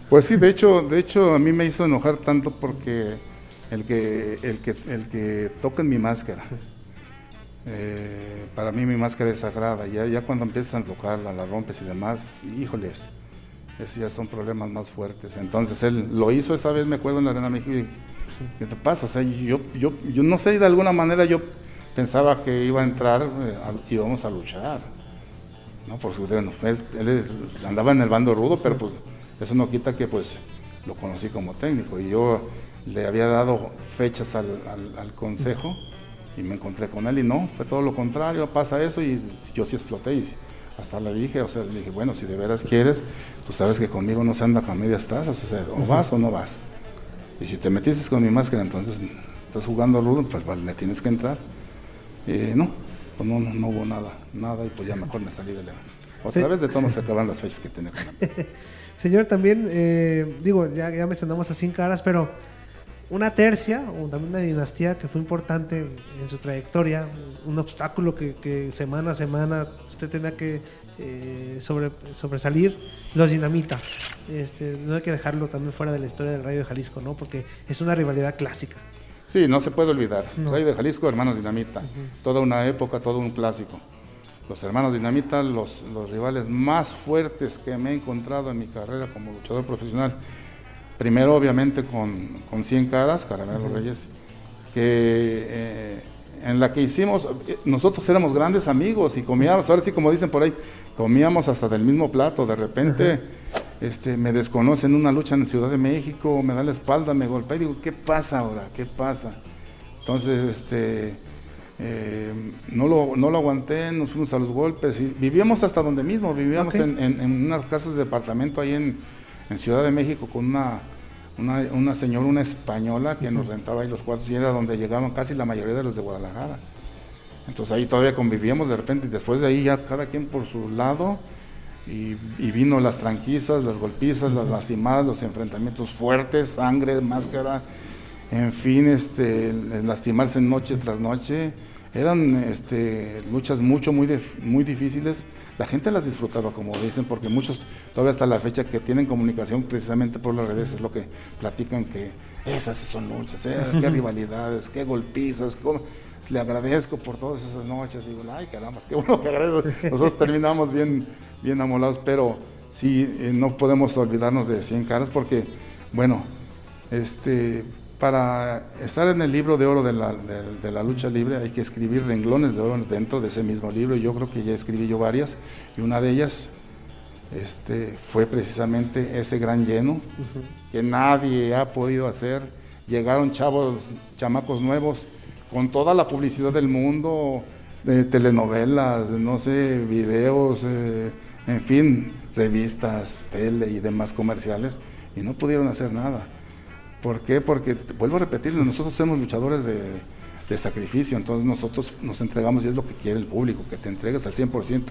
Speaker 2: Pues sí, de hecho, de hecho a mí me hizo enojar tanto porque el que, el que, el que toca en mi máscara. Eh, para mí mi máscara es sagrada, ya, ya cuando empiezan a tocarla, la rompes y demás, híjoles, esos ya son problemas más fuertes. Entonces él lo hizo esa vez, me acuerdo en la Arena México, y ¿qué te pasa? O sea, yo, yo, yo no sé, de alguna manera yo pensaba que iba a entrar, y eh, íbamos a luchar, ¿no? Por su, bueno, él andaba en el bando rudo, pero pues eso no quita que pues lo conocí como técnico y yo le había dado fechas al, al consejo y me encontré con él y no, fue todo lo contrario, pasa eso y yo sí exploté y hasta le dije, o sea, le dije, bueno, si de veras quieres, tú sabes que conmigo no se anda con medias tazas, o sea, o vas o no vas. Y si te metiste con mi máscara, entonces estás jugando rudo, pues vale, le tienes que entrar. Y no, pues no, no, hubo nada, nada, y pues ya mejor me salí de la... Otra vez de todos se acaban las fechas que tenía con
Speaker 1: Señor, también, eh, digo, ya, ya mencionamos a Sin Caras, pero una tercia, o también una dinastía que fue importante en su trayectoria, un obstáculo que, semana a semana usted tenía que eh, sobre, sobresalir, los dinamita. Este, no hay que dejarlo también fuera de la historia del Rayo de Jalisco, ¿no? Porque es una rivalidad clásica.
Speaker 2: Sí, no se puede olvidar. Rayo de Jalisco, hermanos dinamita. Toda una época, todo un clásico. Los hermanos dinamita, los, los rivales más fuertes que me he encontrado en mi carrera como luchador profesional Primero, obviamente, con, con 100 caras, Caramelo Reyes, que eh, en la que hicimos, nosotros éramos grandes amigos y comíamos, ahora sí, como dicen por ahí, comíamos hasta del mismo plato. De repente este, me desconocen en una lucha en Ciudad de México, me da la espalda, me golpea y digo, ¿qué pasa ahora? ¿Qué pasa? Entonces, este. Eh, no, lo, no lo aguanté, nos fuimos a los golpes y vivíamos hasta donde mismo, vivíamos en, en, unas casas de departamento ahí en, en Ciudad de México con una, una, señora, una española que nos rentaba ahí los cuartos y era donde llegaban casi la mayoría de los de Guadalajara. Entonces ahí todavía convivíamos de repente y después de ahí ya cada quien por su lado y, vino las tranquizas, las golpizas, las lastimadas, los enfrentamientos fuertes, sangre, máscara, en fin, este, lastimarse noche tras noche eran este, luchas mucho, muy, muy difíciles. La gente las disfrutaba, como dicen, porque muchos todavía hasta la fecha que tienen comunicación precisamente por las redes es lo que platican que esas son luchas, ¿eh? qué rivalidades, qué golpizas, le agradezco por todas esas noches. Y digo, ay caramba, qué bueno que agradezco. Nosotros terminamos bien, bien amolados, pero sí, eh, no podemos olvidarnos de 100 caras porque, bueno, este para estar en el libro de oro de la, lucha libre hay que escribir renglones de oro dentro de ese mismo libro. Yo creo que ya escribí yo varias y una de ellas este, fue precisamente ese gran lleno que nadie ha podido hacer. Llegaron chavos, chamacos nuevos con toda la publicidad del mundo, de telenovelas, no sé, videos, eh, en fin, revistas, tele y demás comerciales y no pudieron hacer nada ¿Por qué? Porque, vuelvo a repetirlo, nosotros somos luchadores de, sacrificio, entonces nosotros nos entregamos y es lo que quiere el público, que te entregues al 100%.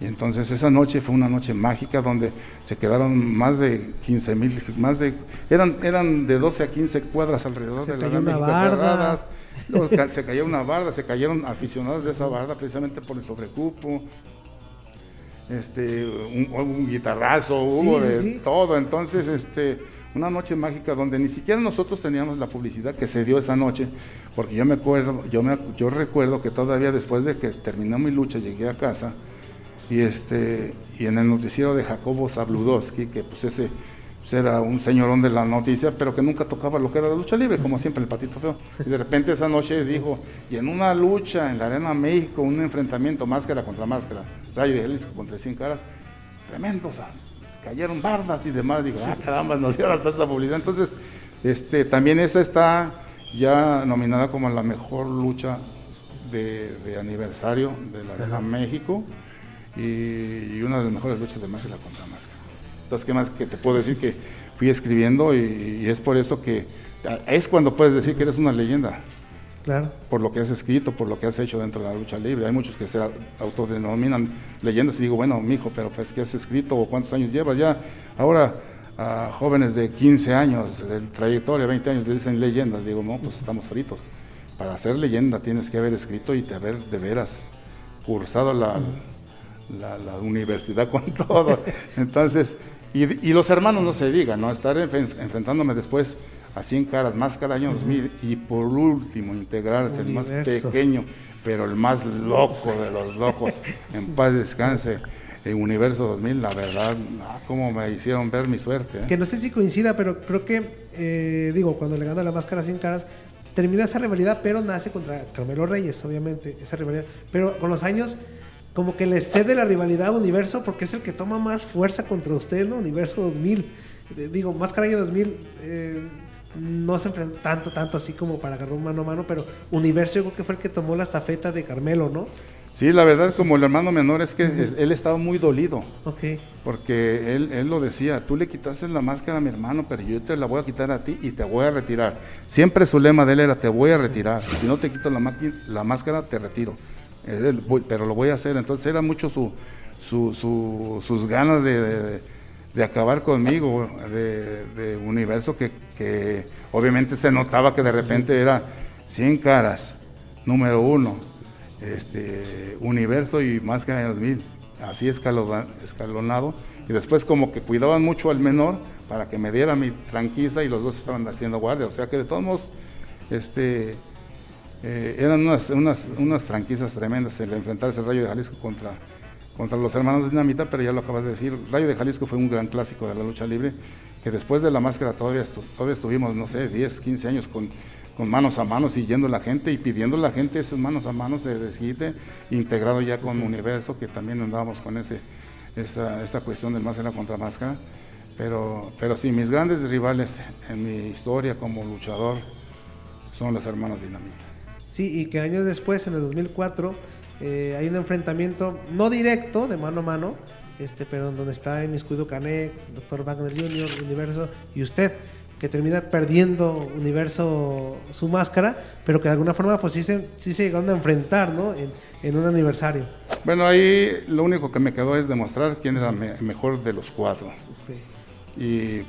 Speaker 2: Y entonces esa noche fue una noche mágica donde se quedaron más de 15 mil, más de, eran, eran de 12 a 15 cuadras alrededor de la
Speaker 1: Gran México cerradas.
Speaker 2: se cayó una barda, se cayeron aficionados de esa barda precisamente por el sobrecupo. Este, un, guitarrazo, hubo de todo. Entonces, este, una noche mágica donde ni siquiera nosotros teníamos la publicidad que se dio esa noche, porque yo me acuerdo, yo, me, yo recuerdo que todavía después de que terminó mi lucha llegué a casa y, este, y en el noticiero de Jacobo Zabludowski, que pues ese pues, era un señorón de la noticia, pero que nunca tocaba lo que era la lucha libre, como siempre el patito feo. Y de repente esa noche dijo, y en una lucha en la Arena México, un enfrentamiento máscara contra máscara, Rayo de Jalisco contra 100 caras, tremendo, o cayeron bardas y demás. Digo, ah, caramba, nos dieron hasta esa publicidad. Entonces, este, también esa está ya nominada como la mejor lucha de, aniversario de la Arena México y, una de las mejores luchas de máscara contra máscara. Entonces, ¿qué más que te puedo decir? Que fui escribiendo y es por eso que es cuando puedes decir que eres una leyenda. Por lo que has escrito, por lo que has hecho dentro de la lucha libre. Hay muchos que se autodenominan leyendas y digo, bueno, mijo, pero pues ¿qué has escrito o cuántos años llevas ya? Ahora a jóvenes de 15 años, de trayectoria, 20 años, le dicen leyendas. Digo, no, pues estamos fritos. Para ser leyenda tienes que haber escrito y te haber de veras cursado la, la, universidad con todo. Entonces, y, y, los hermanos no se digan, ¿no? Estar enfrentándome después a 100 caras, Máscara año 2000 y por último integrarse el más pequeño, pero el más loco de los locos, en paz descanse. En Universo 2000, la verdad, ah, cómo me hicieron ver mi suerte. ¿eh?
Speaker 1: Que no sé si coincida, pero creo que, eh, digo, cuando le gana la máscara a 100 caras, termina esa rivalidad, pero nace contra Carmelo Reyes, obviamente, esa rivalidad. Pero con los años, como que le cede la rivalidad a Universo porque es el que toma más fuerza contra usted, ¿no? Universo 2000. Eh, digo, Máscara año 2000, no se enfrentó tanto, tanto así como para agarrar un mano a mano, pero Universo yo creo que fue el que tomó la estafeta de Carmelo, ¿no?
Speaker 2: Sí, la verdad, como el hermano menor, es que él, estaba muy dolido.
Speaker 1: Ok.
Speaker 2: Porque él, él, lo decía, tú le quitaste la máscara a mi hermano, pero yo te la voy a quitar a ti y te voy a retirar. Siempre su lema de él era, te voy a retirar. Si no te quito la, la máscara, te retiro. pero lo voy a hacer. Entonces era mucho su, su, sus ganas de de acabar conmigo, de, universo que, obviamente se notaba que de repente era 100 caras, número uno, este, universo y más que 2000, así escalonado, y después como que cuidaban mucho al menor para que me diera mi tranquisa y los dos estaban haciendo guardia, o sea que de todos modos, este, eh, eran unas, unas, unas tranquisas tremendas el enfrentarse el Rayo de Jalisco contra contra los hermanos de Dinamita, pero ya lo acabas de decir, Rayo de Jalisco fue un gran clásico de la lucha libre, que después de la máscara todavía, todavía estuvimos, no sé, 10, 15 años con, con manos a manos y yendo la gente y pidiendo a la gente esas manos a manos de desquite, integrado ya con Universo, que también andábamos con ese, esa, esa cuestión del máscara contra máscara. Pero, pero sí, mis grandes rivales en mi historia como luchador son los hermanos Dinamita.
Speaker 1: Sí, y que años después, en el 2004, eh, hay un enfrentamiento no directo, de mano a mano, este, pero donde está Emiscuido Canek, Dr. Wagner Jr., Universo y usted, que termina perdiendo Universo su máscara, pero que de alguna forma pues sí se, sí se llegaron a enfrentar ¿no? en, un aniversario.
Speaker 2: Bueno, ahí lo único que me quedó es demostrar quién era el mejor de los cuatro. Y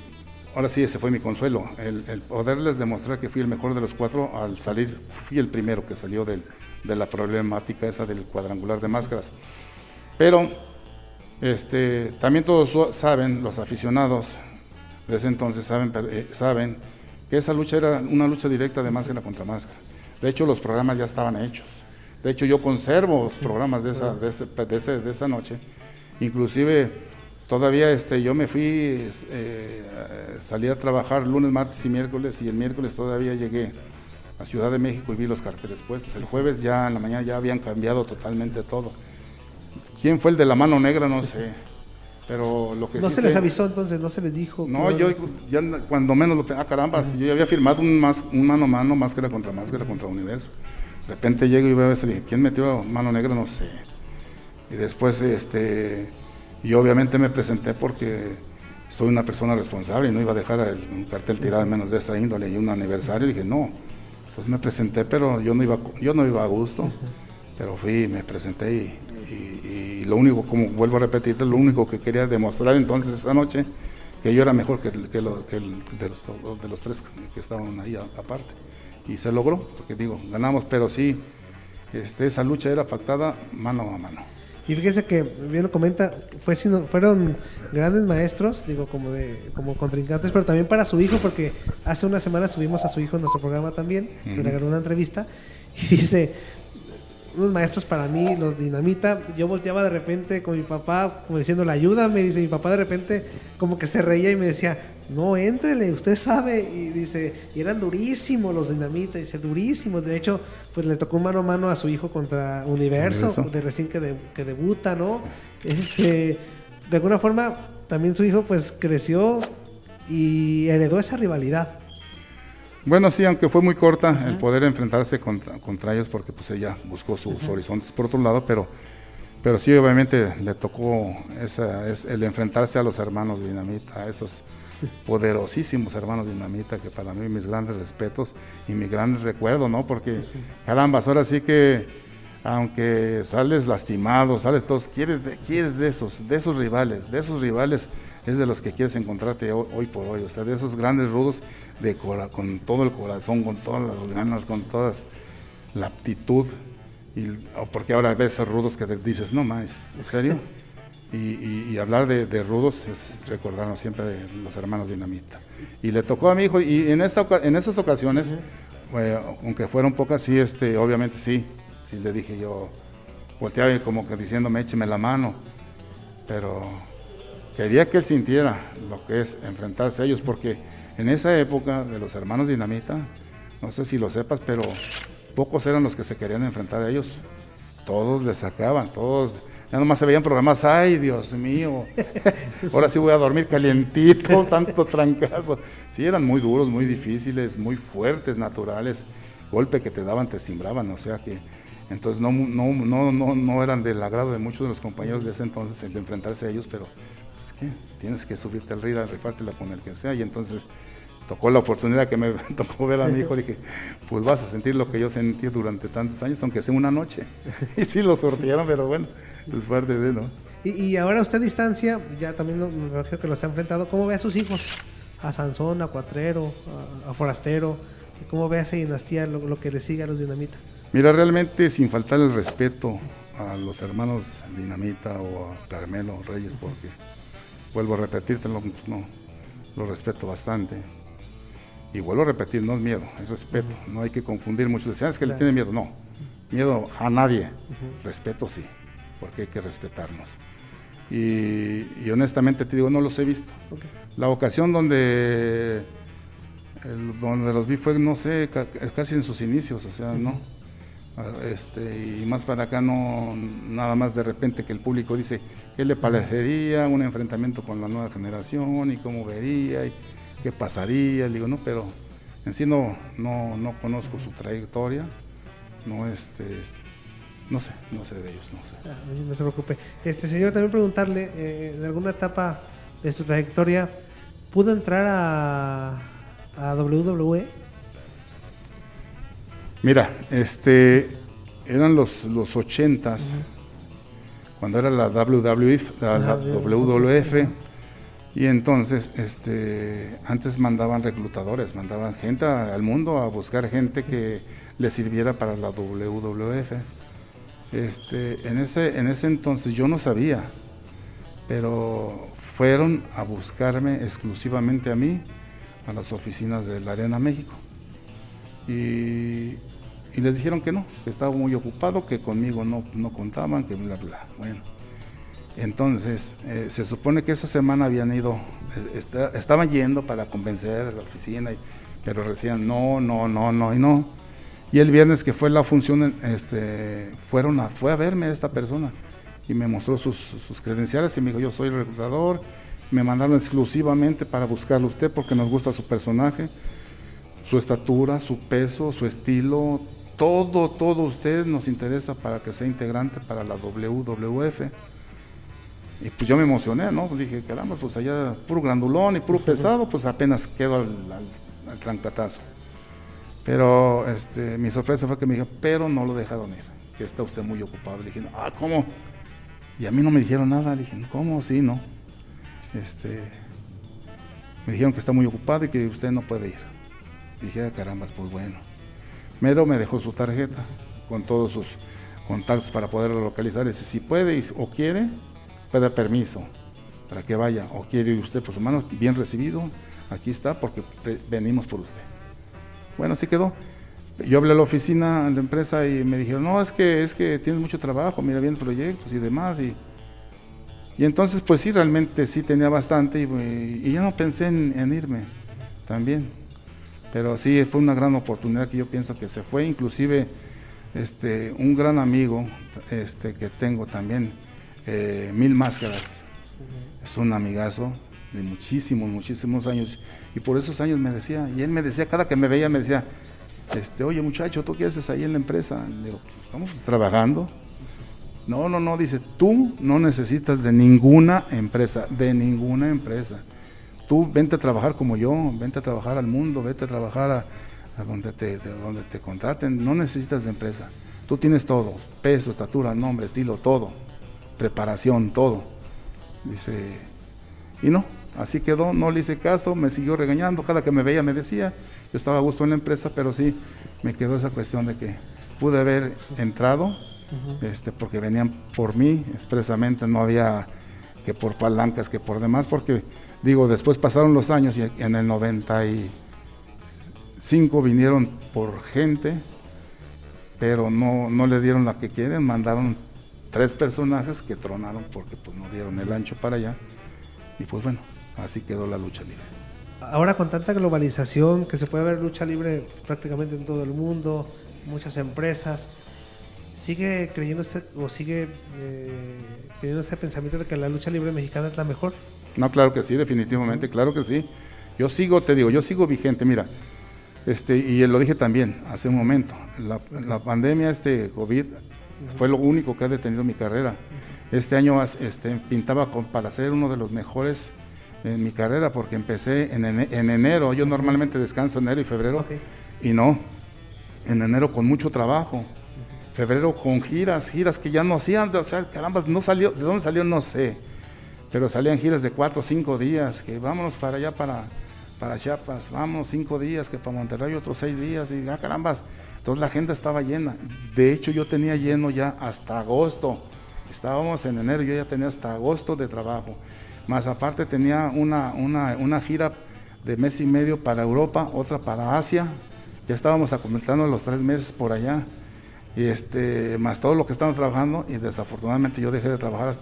Speaker 2: ahora sí, ese fue mi consuelo, el, el, poderles demostrar que fui el mejor de los cuatro al salir, fui el primero que salió del, de la problemática esa del cuadrangular de máscaras. Pero este, también todos saben, los aficionados de ese entonces saben, eh, saben que esa lucha era una lucha directa de máscara contra máscara. De hecho, los programas ya estaban hechos. De hecho, yo conservo programas de esa, de, de, esa noche. Inclusive, todavía este, yo me fui, eh, salí a trabajar lunes, martes y miércoles, y el miércoles todavía llegué a Ciudad de México y vi los carteles puestos. El jueves ya en la mañana ya habían cambiado totalmente todo. ¿Quién fue el de la mano negra? No sé. Pero lo que
Speaker 1: No se les avisó entonces, no se les dijo.
Speaker 2: No, yo ya cuando menos lo ah caramba, yo ya había firmado un, más, un mano a mano, máscara contra máscara contra universo. De repente llego y veo eso y dije, ¿quién metió mano negra? No sé. Y después, este, yo obviamente me presenté porque soy una persona responsable y no iba a dejar el, un cartel tirado menos de esa índole y un aniversario. Y dije, no, entonces me presenté, pero yo no iba, yo no iba a gusto, pero fui, me presenté y, lo único, como vuelvo a repetir, lo único que quería demostrar entonces esa noche, que yo era mejor que, que, lo, que el, de, los, de, los, tres que estaban ahí aparte. Y se logró, porque digo, ganamos, pero sí, este, esa lucha era pactada mano a mano.
Speaker 1: Y fíjese que bien lo comenta, fue, fueron grandes maestros, digo, como de, como contrincantes, pero también para su hijo, porque hace una semana tuvimos a su hijo en nuestro programa también, y le agarró una entrevista, y dice, unos maestros para mí, los dinamita. Yo volteaba de repente con mi papá, como diciendo, la ayuda, me dice, mi papá de repente como que se reía y me decía, no, éntrele, usted sabe. Y dice, y eran durísimos los dinamita, dice, durísimos. De hecho, pues le tocó mano a mano a su hijo contra Universo, de recién que, que debuta, ¿no? Este, de alguna forma, también su hijo pues creció y heredó esa rivalidad.
Speaker 2: Bueno, sí, aunque fue muy corta el poder enfrentarse contra, ellos porque pues ella buscó sus horizontes por otro lado, pero, pero sí, obviamente le tocó esa, es el enfrentarse a los hermanos Dinamita, a esos poderosísimos hermanos Dinamita, que para mí mis grandes respetos y mi gran recuerdo, ¿no? Porque caramba, ahora sí que aunque sales lastimado, sales todos, quieres de, quieres de esos, de esos rivales, de esos rivales es de los que quieres encontrarte hoy, por hoy, o sea, de esos grandes rudos de con todo el corazón, con todas las ganas, con toda la aptitud, y, porque ahora ves esos rudos que te dices, no más, ¿en serio? Y, hablar de, rudos es recordarnos siempre de los hermanos Dinamita. Y le tocó a mi hijo, y en, esta, en estas ocasiones, eh, aunque fueron pocas, sí, este, obviamente sí, sí le dije yo, volteaba como que diciéndome, écheme la mano, pero quería que él sintiera lo que es enfrentarse a ellos, porque en esa época de los hermanos Dinamita, no sé si lo sepas, pero pocos eran los que se querían enfrentar a ellos. Todos les sacaban, todos. Ya nomás se veían programas, ay Dios mío, ahora sí voy a dormir calientito, tanto trancazo. Sí, eran muy duros, muy difíciles, muy fuertes, naturales. Golpe que te daban, te simbraban, o sea que entonces no, no, no, no, no eran del agrado de muchos de los compañeros de ese entonces el de enfrentarse a ellos, pero Tienes que subirte al río, rifártela con el que sea. Y entonces tocó la oportunidad que me tocó ver a mi hijo, dije, pues vas a sentir lo que yo sentí durante tantos años, aunque sea una noche. y sí lo sortearon, pero bueno, es parte de, ¿no?
Speaker 1: Y, ahora usted a distancia, ya también me imagino que los ha enfrentado, ¿cómo ve a sus hijos? A Sansón, a Cuatrero, a, Forastero, ¿cómo ve a esa dinastía, lo, que le sigue a los Dinamita?
Speaker 2: Mira, realmente sin faltar el respeto a los hermanos Dinamita o a Carmelo Reyes, porque vuelvo a repetírtelo, pues no, lo respeto bastante. Y vuelvo a repetir, no es miedo, es respeto. No hay que confundir mucho. Decían, es que le tiene miedo. No, miedo a nadie. Respeto sí, porque hay que respetarnos. Y, honestamente te digo, no los he visto. La ocasión donde, donde los vi fue, no sé, casi en sus inicios, o sea, no este, y más para acá no, nada más de repente que el público dice qué le parecería un enfrentamiento con la nueva generación y cómo vería y qué pasaría, digo, no, pero en sí no, no, conozco su trayectoria, no este, no sé, no sé de ellos, no sé.
Speaker 1: Ah, no se preocupe. Este señor, también preguntarle, eh, en alguna etapa de su trayectoria, ¿pudo entrar a, a WWE?
Speaker 2: Mira, este, eran los, los 80 cuando era la WWF, la, WWF, y entonces, este, antes mandaban reclutadores, mandaban gente al mundo a buscar gente que le sirviera para la WWF. Este, en, ese, en ese entonces yo no sabía, pero fueron a buscarme exclusivamente a mí a las oficinas de la Arena México. Y les dijeron que no, que estaba muy ocupado, que conmigo no, no contaban, que bla, bla. Bueno, entonces eh, se supone que esa semana habían ido, eh, estaban yendo para convencer a la oficina, pero decían no, no, no, no y no. Y el viernes que fue la función, este, fueron a, fue a verme esta persona y me mostró sus, sus credenciales y me dijo, yo soy el reclutador, me mandaron exclusivamente para buscarlo usted porque nos gusta su personaje, su estatura, su peso, su estilo, todo, todo usted nos interesa para que sea integrante para la WWF. Y pues yo me emocioné, ¿no? Dije, caramba, pues allá puro grandulón y puro pesado, pues apenas quedo al, al, trancatazo. Pero este, mi sorpresa fue que me dijo, pero no lo dejaron ir, que está usted muy ocupado. Le dije, ah, ¿cómo? Y a mí no me dijeron nada. Le dije, ¿cómo? Sí, no. Este, me dijeron que está muy ocupado y que usted no puede ir. dije, ah, caramba, pues bueno. Mero me dejó su tarjeta con todos sus contactos para poderlo localizar. Dice, si puede o quiere, pida permiso para que vaya. O quiere usted por su mano, bien recibido, aquí está, porque venimos por usted. Bueno, así quedó. Yo hablé a la oficina, a la empresa, y me dijeron, no, es que, es que tienes mucho trabajo, mira bien proyectos y demás. Y, y entonces, pues sí, realmente sí tenía bastante, y, ya no pensé en, irme también. Pero sí, fue una gran oportunidad que yo pienso que se fue, inclusive este, un gran amigo este, que tengo también, eh, Mil Máscaras, es un amigazo de muchísimos, muchísimos años, y por esos años me decía, y él me decía, cada que me veía me decía, este, oye muchacho, ¿tú qué haces ahí en la empresa? Le digo, estamos trabajando. No, no, no, dice, tú no necesitas de ninguna empresa, de ninguna empresa. Tú vente a trabajar como yo, vente a trabajar al mundo, vete a trabajar a, donde, te, donde te contraten, no necesitas de empresa. Tú tienes todo, peso, estatura, nombre, estilo, todo, preparación, todo. Dice, y no, así quedó, no le hice caso, me siguió regañando, cada que me veía me decía, yo estaba a gusto en la empresa, pero sí me quedó esa cuestión de que pude haber entrado, este, porque venían por mí expresamente, no había que por palancas, que por demás, porque digo, después pasaron los años y en el 95 vinieron por gente, pero no, no le dieron la que quieren, mandaron tres personajes que tronaron porque pues no dieron el ancho para allá. Y pues bueno, así quedó la lucha libre
Speaker 1: ahora con tanta globalización que se puede ver lucha libre prácticamente en todo el mundo, muchas empresas, ¿sigue creyendo usted o sigue eh, teniendo ese pensamiento de que la lucha libre mexicana es la mejor?
Speaker 2: No, claro que sí, definitivamente, claro que sí. Yo sigo, te digo, yo sigo vigente, mira, este, y lo dije también hace un momento, la, pandemia, este COVID, fue lo único que ha detenido mi carrera. Este año este, pintaba para ser uno de los mejores en mi carrera porque empecé en, enero. Yo normalmente descanso enero y febrero y no. En enero con mucho trabajo. Febrero con giras, giras que ya no hacían, o sea, caramba, no salió, ¿de dónde salió? No sé. Pero salían giras de cuatro o cinco días, que vámonos para allá, para, para Chiapas, vamos cinco días, que para Monterrey otros seis días, y ah, carambas. Entonces la gente estaba llena. De hecho, yo tenía lleno ya hasta agosto. Estábamos en enero, yo ya tenía hasta agosto de trabajo más aparte tenía una, una, gira de mes y medio para Europa, otra para Asia, ya estábamos completando los tres meses por allá, y este, más todo lo que estamos trabajando, y desafortunadamente yo dejé de trabajar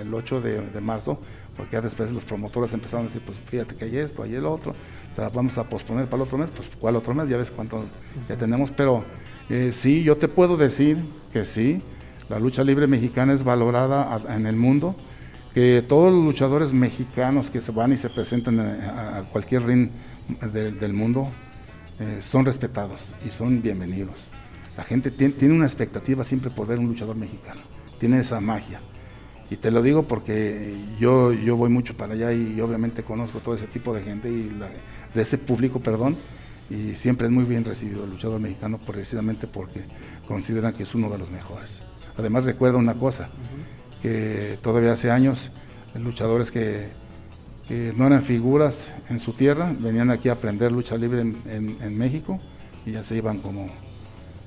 Speaker 2: el, 8 de, marzo, porque ya después los promotores empezaron a decir, pues fíjate que hay esto, hay el otro, vamos a posponer para el otro mes, pues ¿cuál otro mes? Ya ves cuánto ya tenemos, pero eh, sí, yo te puedo decir que sí, la lucha libre mexicana es valorada en el mundo, que todos los luchadores mexicanos que se van y se presentan a, cualquier ring del mundo eh, son respetados y son bienvenidos. La gente tiene, una expectativa siempre por ver un luchador mexicano, tiene esa magia. Y te lo digo porque yo, yo voy mucho para allá y obviamente conozco todo ese tipo de gente y de ese público, perdón, y siempre es muy bien recibido el luchador mexicano precisamente porque consideran que es uno de los mejores. Además recuerda una cosa, que todavía hace años luchadores que, no eran figuras en su tierra, venían aquí a aprender lucha libre en, México y ya se iban como,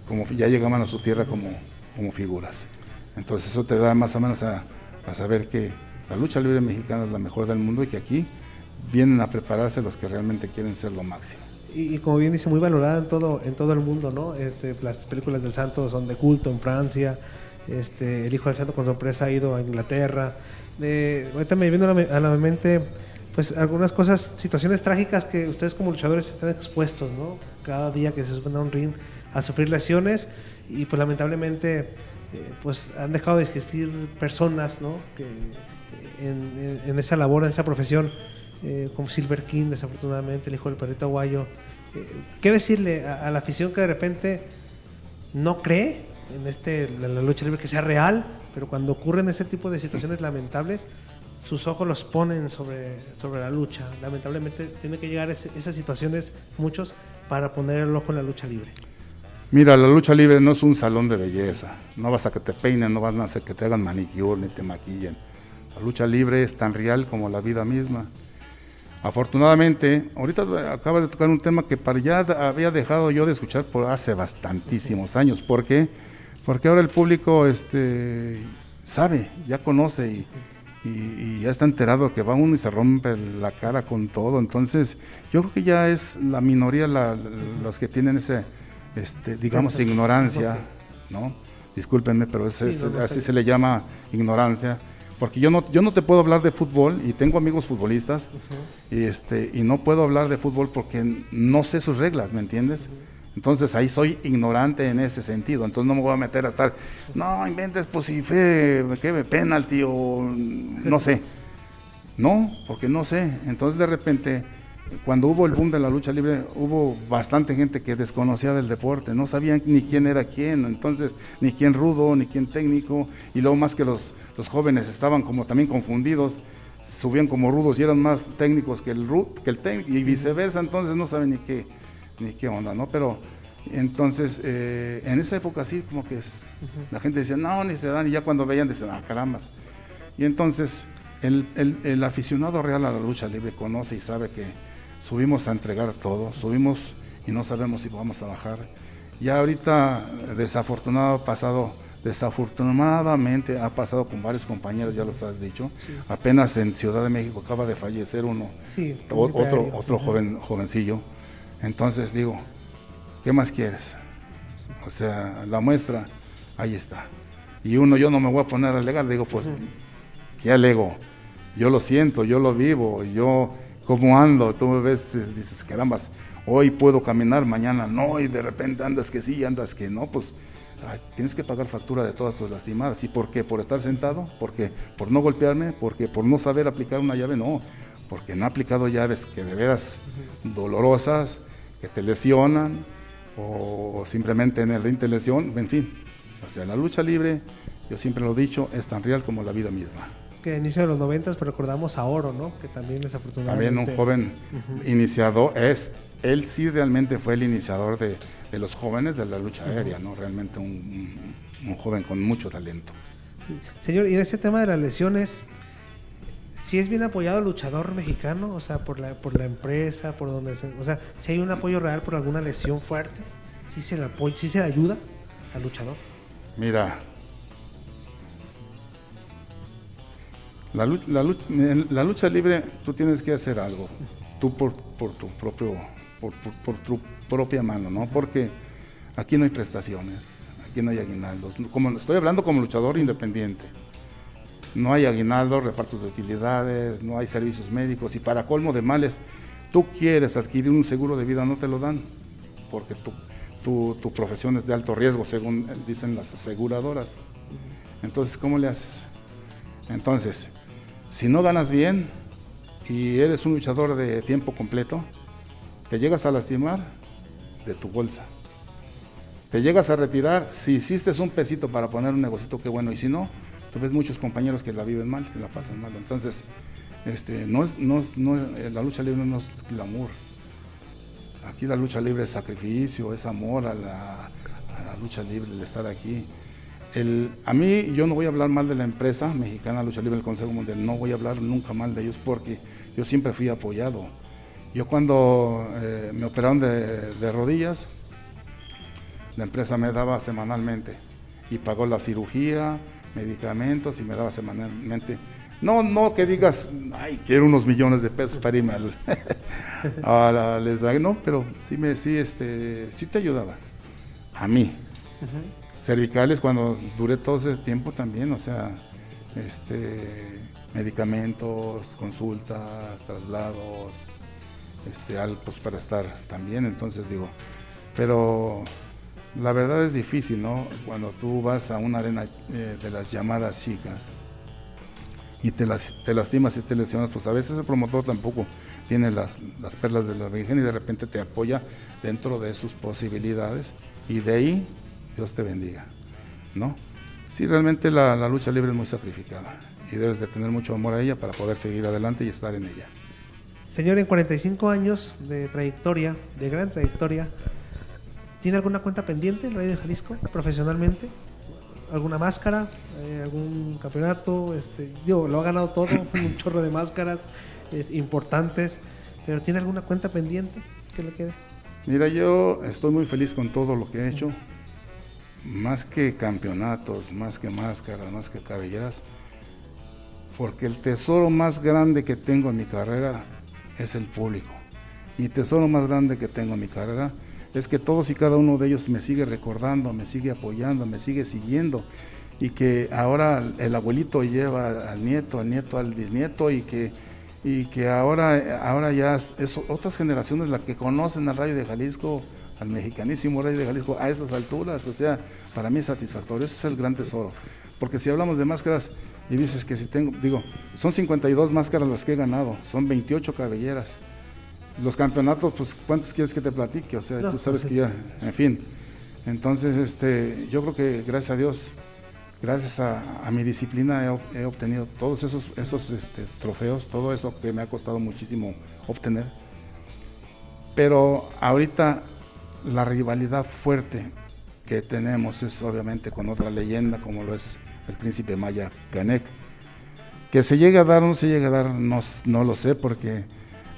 Speaker 2: como, ya llegaban a su tierra como, como figuras. Entonces eso te da más o menos a, saber que la lucha libre mexicana es la mejor del mundo y que aquí vienen a prepararse los que realmente quieren ser lo máximo.
Speaker 1: Y, como bien dice, muy valorada en todo, en todo el mundo, ¿no? Este, las películas del santo son de culto en Francia, este, el hijo del santo con sorpresa ha ido a Inglaterra. ahorita me viene a la, mente pues algunas cosas, situaciones trágicas que ustedes como luchadores están expuestos, ¿no? Cada día que se suben a un ring a sufrir lesiones y pues lamentablemente eh, pues han dejado de existir personas, ¿no? En, esa labor, en esa profesión, eh, como Silver King, desafortunadamente, el hijo del perrito aguayo. Eh, ¿Qué decirle a, la afición que de repente no cree en este, la, lucha libre que sea real, pero cuando ocurren ese tipo de situaciones lamentables, sus ojos los ponen sobre, sobre la lucha. Lamentablemente tiene que llegar a esas situaciones muchos para poner el ojo en la lucha libre.
Speaker 2: Mira, la lucha libre no es un salón de belleza. No vas a que te peinen, no vas a hacer que te hagan manicure ni te maquillen. La lucha libre es tan real como la vida misma. Afortunadamente, ahorita acaba de tocar un tema que para ya había dejado yo de escuchar por hace bastantísimos años. ¿Por qué? Porque ahora el público este, sabe, ya conoce y, y, ya está enterado que va uno y se rompe la cara con todo. Entonces, yo creo que ya es la minoría la, las que tienen ese, este, digamos, ignorancia, ¿no? Discúlpenme, pero es, así se le llama ignorancia. Porque yo no, yo no te puedo hablar de fútbol y tengo amigos futbolistas y, este, y no puedo hablar de fútbol porque no sé sus reglas, ¿me entiendes? Entonces ahí soy ignorante en ese sentido. Entonces no me voy a meter a estar, no inventes, pues si fue, ¿qué? Penalti o no sé. No, porque no sé. Entonces de repente, cuando hubo el boom de la lucha libre, hubo bastante gente que desconocía del deporte, no sabían ni quién era quién, entonces ni quién rudo, ni quién técnico, y luego más que los, los jóvenes estaban como también confundidos, subían como rudos y eran más técnicos que el, que el técnico, y viceversa, entonces no saben ni qué ni qué onda, ¿no? Pero entonces, eh, en esa época sí, como que es, la gente decía, no, ni se dan, y ya cuando veían, decían, ah, carambas. Y entonces, el, el, aficionado real a la lucha libre conoce y sabe que subimos a entregar todo, subimos y no sabemos si vamos a bajar. Ya ahorita, desafortunado, ha pasado, desafortunadamente ha pasado con varios compañeros, ya lo has dicho. Apenas en Ciudad de México acaba de fallecer uno, otro, otro joven, jovencillo entonces digo, ¿qué más quieres? O sea, la muestra, ahí está. Y uno, yo no me voy a poner a alegar, digo, pues, ¿qué alego? Yo lo siento, yo lo vivo, yo, ¿cómo ando? Tú me ves, dices, carambas, hoy puedo caminar, mañana no, y de repente andas que sí, andas que no, pues tienes que pagar factura de todas tus lastimadas. ¿Y por qué? ¿Por estar sentado? porque ¿Por no golpearme? porque ¿Por no saber aplicar una llave? No, porque no he aplicado llaves que de veras dolorosas, que te lesionan o simplemente en el ring te lesión, en fin. O sea, la lucha libre, yo siempre lo he dicho, es tan real como la vida misma.
Speaker 1: Que inicio de los noventas, pero recordamos a Oro, ¿no? Que también desafortunadamente...
Speaker 2: También un joven iniciador, es, él sí realmente fue el iniciador de, de los jóvenes de la lucha aérea, ¿no? Realmente un, un, joven con mucho talento.
Speaker 1: Señor, y en ese tema de las lesiones, si es bien apoyado el luchador mexicano, o sea, por la, por la empresa, por donde se, o sea, si hay un apoyo real por alguna lesión fuerte, si se le apoya, si se le ayuda al luchador.
Speaker 2: Mira, la, lucha, la lucha libre tú tienes que hacer algo, tú por, por tu propio, por, por, tu propia mano, ¿no? Porque aquí no hay prestaciones, aquí no hay aguinaldos. Como, estoy hablando como luchador independiente no hay aguinaldo, repartos de utilidades, no hay servicios médicos y para colmo de males, tú quieres adquirir un seguro de vida, no te lo dan, porque tu, tu, profesión es de alto riesgo, según dicen las aseguradoras. Entonces, ¿cómo le haces? Entonces, si no ganas bien y eres un luchador de tiempo completo, te llegas a lastimar de tu bolsa. Te llegas a retirar, si hiciste un pesito para poner un negocito, qué bueno, y si no, tú ves muchos compañeros que la viven mal, que la pasan mal. Entonces, este, no es, no eh, la lucha libre no es glamour. Aquí la lucha libre es sacrificio, es amor a la, lucha libre, el estar aquí. El, a mí, yo no voy a hablar mal de la empresa mexicana Lucha Libre del Consejo Mundial, no voy a hablar nunca mal de ellos porque yo siempre fui apoyado. Yo cuando eh, me operaron de, de rodillas, la empresa me daba semanalmente y pagó la cirugía, medicamentos y me daba semanalmente. No, no que digas, ay, quiero unos millones de pesos para irme al, a les no, pero sí me, sí, este, sí te ayudaba. A mí. Cervicales cuando duré todo ese tiempo también, o sea, este, medicamentos, consultas, traslados, este, algo pues, para estar también, entonces digo, pero la verdad es difícil, ¿no? Cuando tú vas a una arena eh, de las llamadas chicas y te, las, lastimas y te lesionas, pues a veces el promotor tampoco tiene las, perlas de la Virgen y de repente te apoya dentro de sus posibilidades y de ahí Dios te bendiga, ¿no? Sí, realmente la, la lucha libre es muy sacrificada y debes de tener mucho amor a ella para poder seguir adelante y estar en ella.
Speaker 1: Señor, en 45 años de trayectoria, de gran trayectoria, ¿Tiene alguna cuenta pendiente el Radio de Jalisco profesionalmente? ¿Alguna máscara? Eh, ¿Algún campeonato? Este, digo, lo ha ganado todo, un chorro de máscaras importantes, pero ¿tiene alguna cuenta pendiente que le quede?
Speaker 2: Mira, yo estoy muy feliz con todo lo que he hecho. más que campeonatos, más que máscaras, más que cabelleras, porque el tesoro más grande que tengo en mi carrera es el público. Mi tesoro más grande que tengo en mi carrera es que todos y cada uno de ellos me sigue recordando, me sigue apoyando, me sigue siguiendo y que ahora el abuelito lleva al nieto, al nieto al bisnieto y que, y que ahora, ahora ya es otras generaciones las que conocen al Rayo de Jalisco, al mexicanísimo Rayo de Jalisco a estas alturas, o sea, para mí es satisfactorio, ese es el gran tesoro. Porque si hablamos de máscaras y dices que si tengo, digo, son 52 máscaras las que he ganado, son 28 cabelleras. Los campeonatos, pues, ¿cuántos quieres que te platique? O sea, tú sabes que ya, en fin. Entonces, este, yo creo que gracias a Dios gracias a, mi disciplina he, obtenido todos esos, esos este, trofeos, todo eso que me ha costado muchísimo obtener. Pero ahorita la rivalidad fuerte que tenemos es obviamente con otra leyenda como lo es el príncipe Maya Canek. Que se llegue a dar o no se llegue a dar, no, no lo sé, porque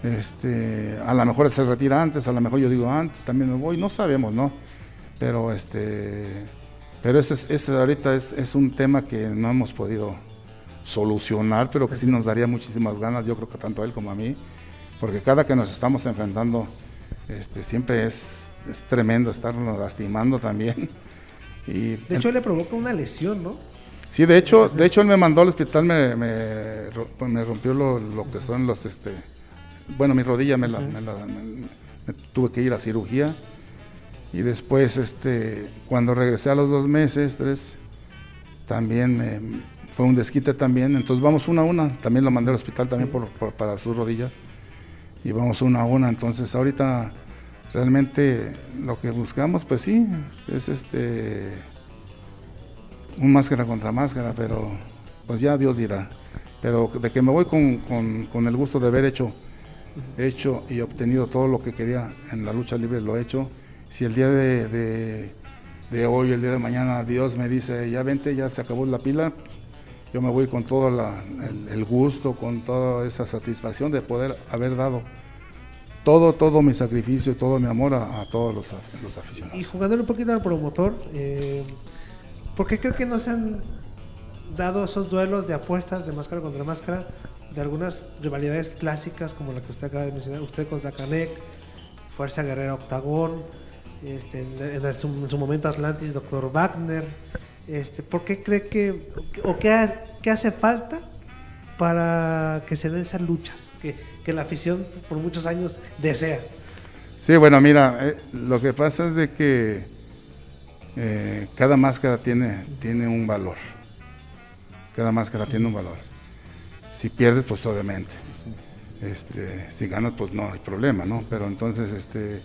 Speaker 2: este, a lo mejor se retira antes, a lo mejor yo digo antes, también me voy, no sabemos, ¿no? Pero este pero ese, ese ahorita es, es, un tema que no hemos podido solucionar, pero que sí nos daría muchísimas ganas, yo creo que tanto a él como a mí, porque cada que nos estamos enfrentando, este, siempre es, es tremendo estarnos lastimando también.
Speaker 1: Y, de hecho, le provoca una lesión, ¿no?
Speaker 2: Sí, de hecho, de hecho él me mandó al hospital, me, me, me rompió lo, lo, que son los, este, bueno, mi rodilla me, la, me, la, me tuve que ir a cirugía y después, este, cuando regresé a los dos meses, tres, también fue un desquite también. Entonces vamos una a una. También lo mandé al hospital también por, para sus rodillas. Y vamos una a una. Entonces ahorita realmente lo que buscamos, pues sí, es este un máscara contra máscara, pero pues ya Dios dirá. Pero de que me voy con, con, con el gusto de haber hecho, hecho y obtenido todo lo que quería en la lucha libre, lo he hecho si el día de, de, hoy, el día de mañana, Dios me dice, ya vente, ya se acabó la pila, yo me voy con todo el, gusto, con toda esa satisfacción de poder haber dado todo, todo mi sacrificio y todo mi amor a, todos los, aficionados.
Speaker 1: Y jugando un poquito al promotor, eh, porque creo que no se han dado esos duelos de apuestas de máscara contra máscara, de algunas rivalidades clásicas como la que usted acaba de mencionar, usted contra Canek, Fuerza Guerrera Octagón, este, en, su, momento Atlantis, doctor Wagner. Este, ¿Por qué cree que, o qué, qué, hace falta para que se den esas luchas que, que, la afición por muchos años desea?
Speaker 2: Sí, bueno, mira, eh, lo que pasa es de que eh, cada máscara tiene, tiene un valor. Cada máscara tiene un valor. Si pierdes, pues obviamente. Este, si ganas, pues no hay problema, ¿no? Pero entonces, este,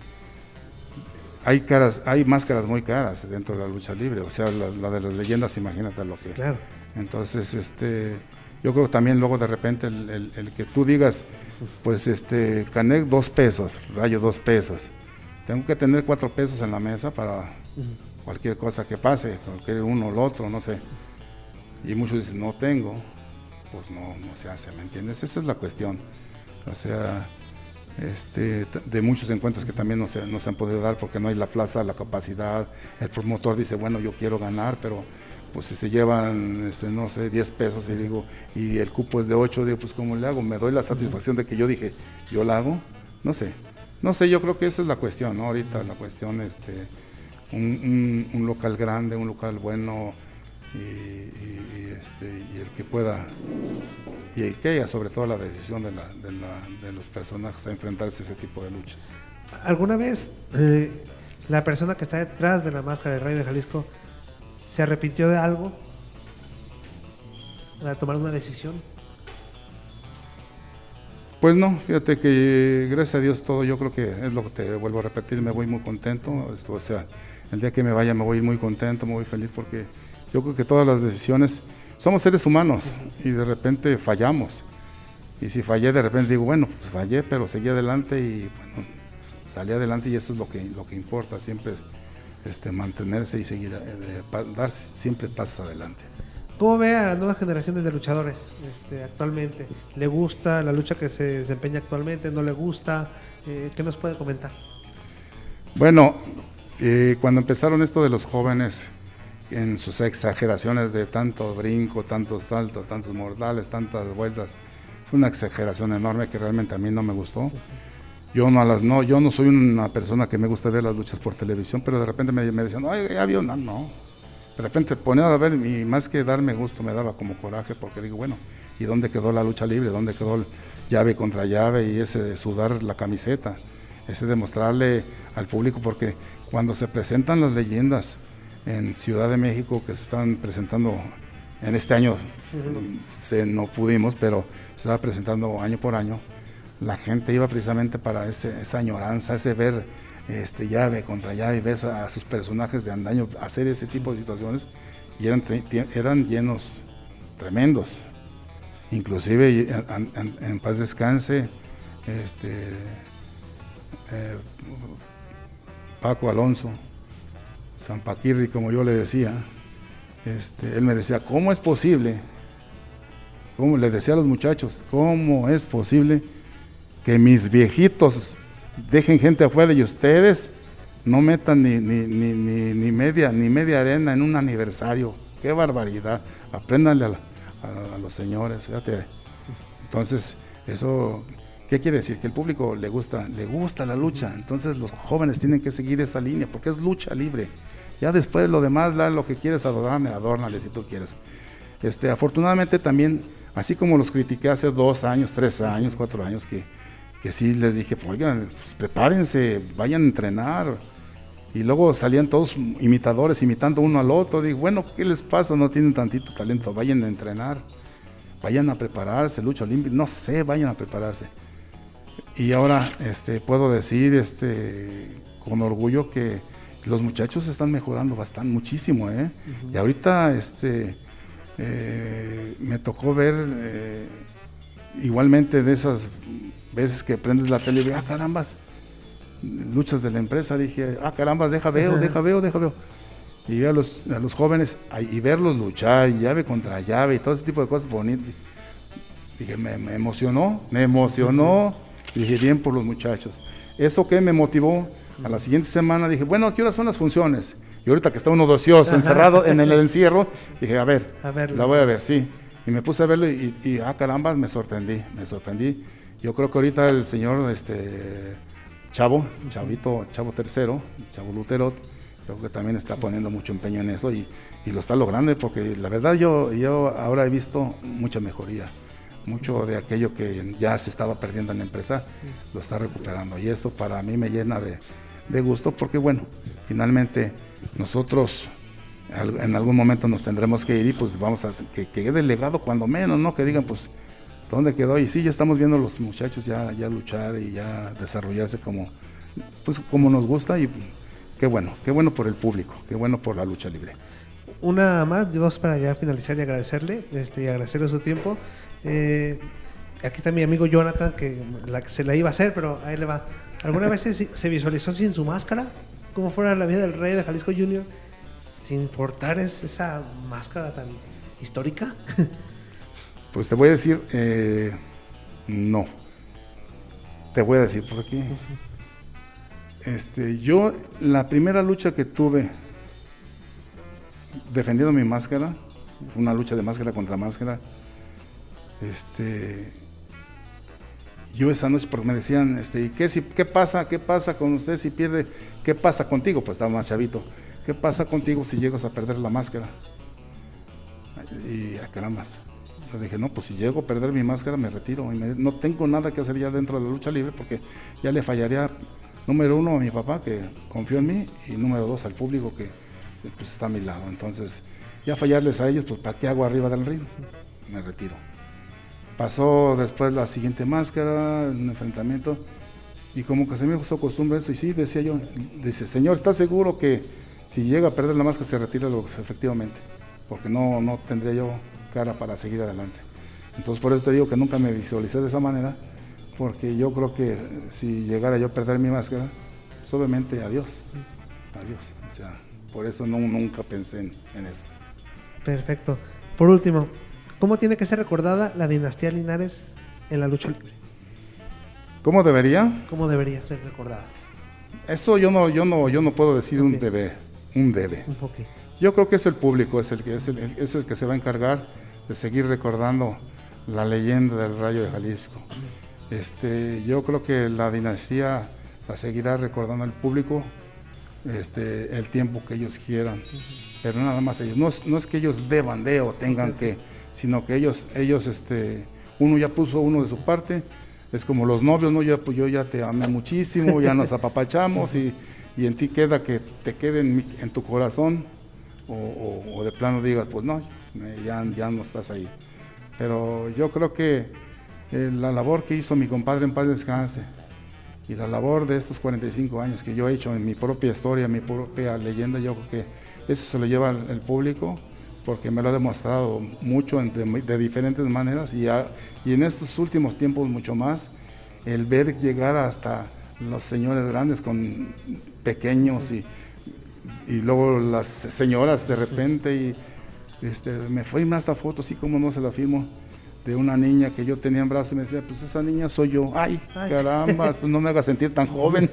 Speaker 2: hay caras, hay máscaras muy caras dentro de la lucha libre, o sea, la, de las leyendas, imagínate lo que.
Speaker 1: Claro.
Speaker 2: Entonces, este, yo creo que también luego de repente el, que tú digas, pues este, Canek dos pesos, Rayo dos pesos, tengo que tener cuatro pesos en la mesa para cualquier cosa que pase, cualquier uno o el otro, no sé. Y muchos dicen, no tengo, pues no, no se hace, ¿me entiendes? Esa es la cuestión. O sea, este, de muchos encuentros que también no se, no se han podido dar porque no hay la plaza, la capacidad. El promotor dice, bueno, yo quiero ganar, pero pues si se llevan, este, no sé, 10 pesos y digo, y el cupo es de 8, digo, pues ¿cómo le hago? ¿Me doy la satisfacción de que yo dije, yo la hago? No sé. No sé, yo creo que esa es la cuestión, ¿no? Ahorita la cuestión, este, un, un, local grande, un local bueno y, este, y el que pueda y que haya sobre todo la decisión de, la, de, la, de, los personajes a enfrentarse a ese tipo de luchas.
Speaker 1: ¿Alguna vez eh, la persona que está detrás de la máscara de Rey de Jalisco se arrepintió de algo? ¿De tomar una decisión?
Speaker 2: Pues no, fíjate que gracias a Dios todo, yo creo que es lo que te vuelvo a repetir, me voy muy contento, o sea, el día que me vaya me voy muy contento, voy feliz porque yo creo que todas las decisiones somos seres humanos y de repente fallamos. Y si fallé, de repente digo, bueno, pues fallé, pero seguí adelante y bueno, salí adelante y eso es lo que, lo que importa, siempre este, mantenerse y seguir, eh, dar siempre pasos adelante.
Speaker 1: ¿Cómo ve a las nuevas generaciones de luchadores este, actualmente? ¿Le gusta la lucha que se desempeña actualmente? ¿No le gusta? Eh, ¿Qué nos puede comentar?
Speaker 2: Bueno, eh, cuando empezaron esto de los jóvenes, en sus exageraciones de tanto brinco, tantos saltos, tantos mortales, tantas vueltas. Fue una exageración enorme que realmente a mí no me gustó. Yo no, las, no, yo no soy una persona que me gusta ver las luchas por televisión, pero de repente me, me decían, ay, ya vio, no, no. De repente ponía a ver y más que darme gusto me daba como coraje porque digo, bueno, ¿y dónde quedó la lucha libre? ¿Dónde quedó el llave contra llave y ese de sudar la camiseta? Ese de mostrarle al público porque cuando se presentan las leyendas en Ciudad de México que se están presentando en este año, se, no pudimos, pero se estaba presentando año por año, la gente iba precisamente para ese, esa añoranza, ese ver este, llave contra llave, ves a, sus personajes de andaño hacer ese tipo de situaciones y eran, eran llenos tremendos. Inclusive en, paz descanse, este, eh, Paco Alonso, San Paquirri, como yo le decía, este, él me decía, ¿cómo es posible? ¿Cómo le decía a los muchachos, cómo es posible que mis viejitos dejen gente afuera y ustedes no metan ni, ni, media, ni media arena en un aniversario. Qué barbaridad. Apréndanle a, los señores, fíjate. Entonces, eso, ¿qué quiere decir? Que el público le gusta, le gusta la lucha. Entonces los jóvenes tienen que seguir esa línea, porque es lucha libre. Ya después lo demás, lo que quieres adorarme, adórnale si tú quieres. Este, afortunadamente también, así como los critiqué hace dos años, tres años, cuatro años, que que sí les dije, pues, oigan, pues, prepárense, vayan a entrenar. Y luego salían todos imitadores, imitando uno al otro. Digo, bueno, ¿qué les pasa? No tienen tantito talento, vayan a entrenar, vayan a prepararse, lucha olímpica, no sé, vayan a prepararse. Y ahora este, puedo decir este, con orgullo que los muchachos están mejorando bastante, muchísimo. ¿eh? Y ahorita este, eh, me tocó ver eh, igualmente de esas veces que prendes la tele y ah, carambas, luchas de la empresa, dije, ah, carambas, deja veo, deja veo, deja veo. Y a los, a los jóvenes y verlos luchar, llave contra llave y todo ese tipo de cosas bonitas. Dije, me, emocionó, me emocionó. Y dije, bien por los muchachos. Eso que me motivó, a la siguiente semana dije, bueno, ¿qué horas son las funciones? Y ahorita que está uno docioso, encerrado en el encierro, dije, a ver, la voy a ver, sí. Y me puse a verlo y, y, ah, caramba, me sorprendí, me sorprendí. Yo creo que ahorita el señor este, Chavo, Chavito, Chavo Tercero, Chavo Luterot, creo que también está poniendo mucho empeño en eso y, lo está logrando porque la verdad yo, yo ahora he visto mucha mejoría. Mucho de aquello que ya se estaba perdiendo en la empresa lo está recuperando y eso para mí me llena de, gusto porque bueno, finalmente nosotros en algún momento nos tendremos que ir y pues vamos a que quede legado cuando menos, ¿no? Que digan pues ¿Dónde quedó? Y sí, ya estamos viendo los muchachos ya, ya luchar y ya desarrollarse como, pues, como nos gusta y qué bueno, qué bueno por el público, qué bueno por la lucha libre.
Speaker 1: Una más, dos para ya finalizar y agradecerle, este, y agradecerle su tiempo. Eh, aquí está mi amigo Jonathan, que se la iba a hacer, pero ahí le va. ¿Alguna vez se, visualizó sin su máscara? Como fuera la vida del rey de Jalisco Junior, sin portar esa máscara tan histórica.
Speaker 2: Pues te voy a decir, eh, no. Te voy a decir por qué. Este, yo, la primera lucha que tuve defendiendo mi máscara, fue una lucha de máscara contra máscara. Este, yo esa noche, porque me decían, este, ¿qué, si, ¿qué pasa? ¿Qué pasa con usted si pierde? ¿Qué pasa contigo? Pues estaba más chavito. ¿Qué pasa contigo si llegas a perder la máscara? Y a caramba dije, no, pues si llego a perder mi máscara me retiro. No tengo nada que hacer ya dentro de la lucha libre porque ya le fallaría, número uno, a mi papá que confió en mí y número dos, al público que pues, está a mi lado. Entonces, ya fallarles a ellos, pues ¿para qué hago arriba del ring? Me retiro. Pasó después la siguiente máscara, un enfrentamiento, y como que se me gustó costumbre eso, y sí, decía yo, dice, señor, ¿está seguro que si llega a perder la máscara se retira? Efectivamente, porque no, no tendría yo cara para seguir adelante. Entonces por eso te digo que nunca me visualicé de esa manera, porque yo creo que si llegara yo a perder mi máscara, pues adiós, adiós. O sea, por eso no, nunca pensé en, eso.
Speaker 1: Perfecto. Por último, ¿cómo tiene que ser recordada la dinastía Linares en la lucha libre?
Speaker 2: ¿Cómo debería?
Speaker 1: ¿Cómo debería ser recordada?
Speaker 2: Eso yo no, yo no, yo no puedo decir un debe, un debe.
Speaker 1: Un poquito.
Speaker 2: Yo creo que es el público, es el, que, es, el, es el que se va a encargar de seguir recordando la leyenda del Rayo de Jalisco. Este, yo creo que la dinastía la seguirá recordando al público este, el tiempo que ellos quieran, pero nada más ellos. No, no, es que ellos deban de o tengan que, sino que ellos, ellos este, uno ya puso uno de su parte. Es como los novios, ¿no? Yo, pues yo ya te amé muchísimo, ya nos apapachamos y, y en ti queda que te quede en, en tu corazón o, o, o, de plano digas, pues no, ya, ya no estás ahí. Pero yo creo que eh, la labor que hizo mi compadre en paz descanse y la labor de estos 45 años que yo he hecho en mi propia historia, mi propia leyenda, yo creo que eso se lo lleva el público porque me lo ha demostrado mucho de, de diferentes maneras y, y, en estos últimos tiempos mucho más, el ver llegar hasta los señores grandes con pequeños y, y luego las señoras de repente y este, me fue más esta foto, así como no se la firmo, de una niña que yo tenía en brazos y me decía, pues esa niña soy yo. Ay, Ay. caramba, pues no me haga sentir tan joven.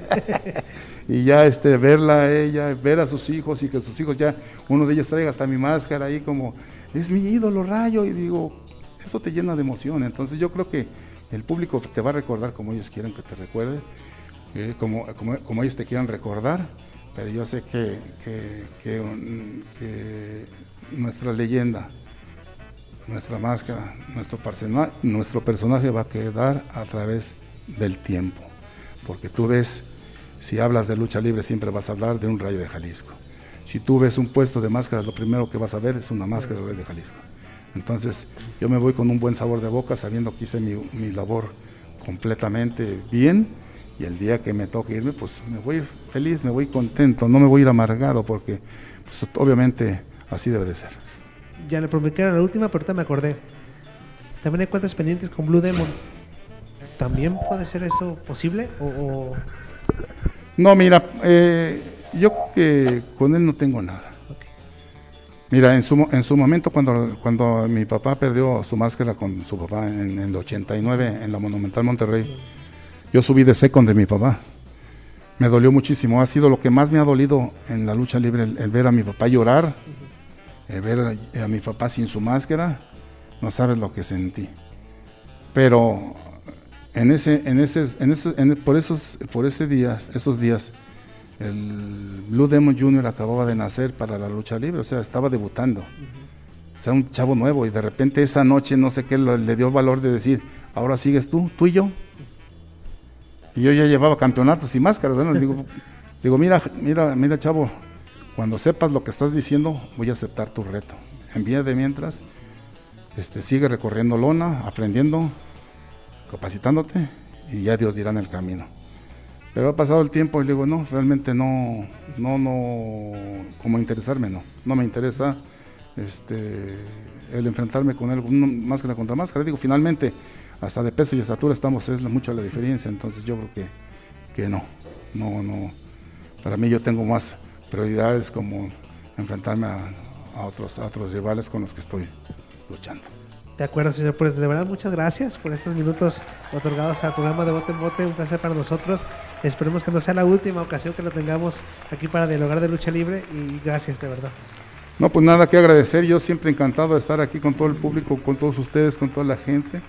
Speaker 2: y ya este, verla a ella, ver a sus hijos y que sus hijos ya, uno de ellos traiga hasta mi máscara ahí como, es mi ídolo, rayo. Y digo, eso te llena de emoción. Entonces yo creo que el público te va a recordar como ellos quieren que te recuerde, eh, como, como, como, ellos te quieran recordar. Pero yo sé que, que, que, que nuestra leyenda, nuestra máscara, nuestro, nuestro personaje va a quedar a través del tiempo. Porque tú ves, si hablas de lucha libre, siempre vas a hablar de un rayo de Jalisco. Si tú ves un puesto de máscaras, lo primero que vas a ver es una máscara del rayo de Jalisco. Entonces, yo me voy con un buen sabor de boca, sabiendo que hice mi, mi labor completamente bien. Y el día que me toque irme, pues me voy feliz, me voy contento, no me voy a ir amargado, porque pues, obviamente así debe de ser
Speaker 1: ya le prometí a la última, pero ahorita me acordé. También hay cuentas pendientes con Blue Demon. ¿También puede ser eso posible? ¿O, o...
Speaker 2: No, mira, eh, yo creo que con él no tengo nada. Okay. Mira, en su, en su momento, cuando, cuando mi papá perdió su máscara con su papá en, en el 89 en la Monumental Monterrey, yo subí de second de mi papá. Me dolió muchísimo. Ha sido lo que más me ha dolido en la lucha libre, el, el ver a mi papá llorar. Uh -huh eh, ver a, a, mi papá sin su máscara, no sabes lo que sentí. Pero en ese, en ese, en ese, en, por esos, por ese días, esos días, el Blue Demon Jr. acababa de nacer para la lucha libre, o sea, estaba debutando. Uh -huh. O sea, un chavo nuevo y de repente esa noche no sé qué lo, le dio valor de decir, ahora sigues tú, tú y yo. Y yo ya llevaba campeonatos y máscaras, ¿no? digo, digo, mira, mira, mira, chavo, cuando sepas lo que estás diciendo, voy a aceptar tu reto. En de mientras, este, sigue recorriendo lona, aprendiendo, capacitándote y ya Dios dirá en el camino. Pero ha pasado el tiempo y le digo, no, realmente no, no, no, como interesarme, no. No me interesa este, el enfrentarme con él, máscara contra máscara. Digo, finalmente, hasta de peso y estatura estamos, es mucha la diferencia, entonces yo creo que, que no, no, no. Para mí yo tengo más prioridades como enfrentarme a, a, otros, a otros rivales con los que estoy luchando.
Speaker 1: De acuerdo, señor. Pues de verdad, muchas gracias por estos minutos otorgados al programa de Bote en Bote. Un placer para nosotros. Esperemos que no sea la última ocasión que lo tengamos aquí para dialogar de lucha libre. Y gracias, de verdad.
Speaker 2: No, pues nada que agradecer. Yo siempre encantado de estar aquí con todo el público, con todos ustedes, con toda la gente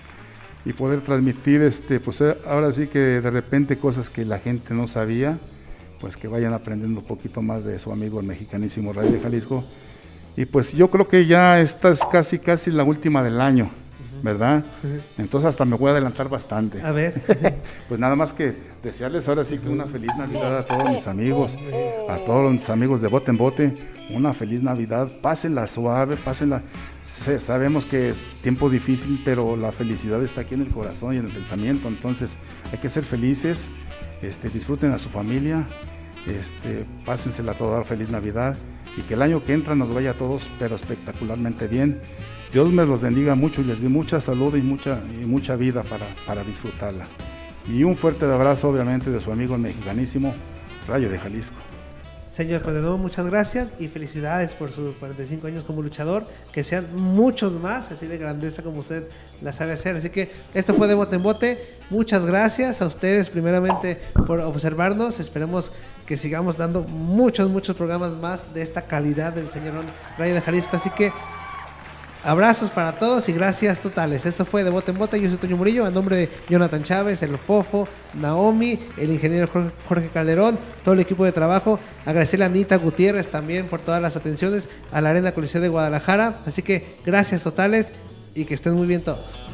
Speaker 2: y poder transmitir, este, pues ahora sí que de repente cosas que la gente no sabía pues que vayan aprendiendo un poquito más de su amigo el mexicanísimo Ray de Jalisco. Y pues yo creo que ya esta es casi, casi la última del año, ¿verdad? Entonces hasta me voy a adelantar bastante.
Speaker 1: A ver.
Speaker 2: pues nada más que desearles ahora sí que una feliz Navidad a todos mis amigos, a todos mis amigos de Bote en Bote, una feliz Navidad, pásenla suave, pásenla. Sabemos que es tiempo difícil, pero la felicidad está aquí en el corazón y en el pensamiento, entonces hay que ser felices, este, disfruten a su familia, este, pásensela a toda feliz Navidad y que el año que entra nos vaya a todos, pero espectacularmente bien. Dios me los bendiga mucho y les dé mucha salud y mucha, y mucha vida para, para disfrutarla. Y un fuerte abrazo, obviamente, de su amigo el mexicanísimo Rayo de Jalisco.
Speaker 1: Señor, pues de nuevo muchas gracias y felicidades por sus 45 años como luchador. Que sean muchos más, así de grandeza como usted la sabe hacer. Así que esto fue de bote en bote. Muchas gracias a ustedes primeramente por observarnos. Esperemos que sigamos dando muchos, muchos programas más de esta calidad del señor Rayo de Jalisco. Así que abrazos para todos y gracias totales. Esto fue de Bote en Bote. Yo soy Toño Murillo, a nombre de Jonathan Chávez, el Fofo, Naomi, el ingeniero Jorge Calderón, todo el equipo de trabajo. Agradecerle a Anita Gutiérrez también por todas las atenciones a la Arena Coliseo de Guadalajara. Así que gracias totales y que estén muy bien todos.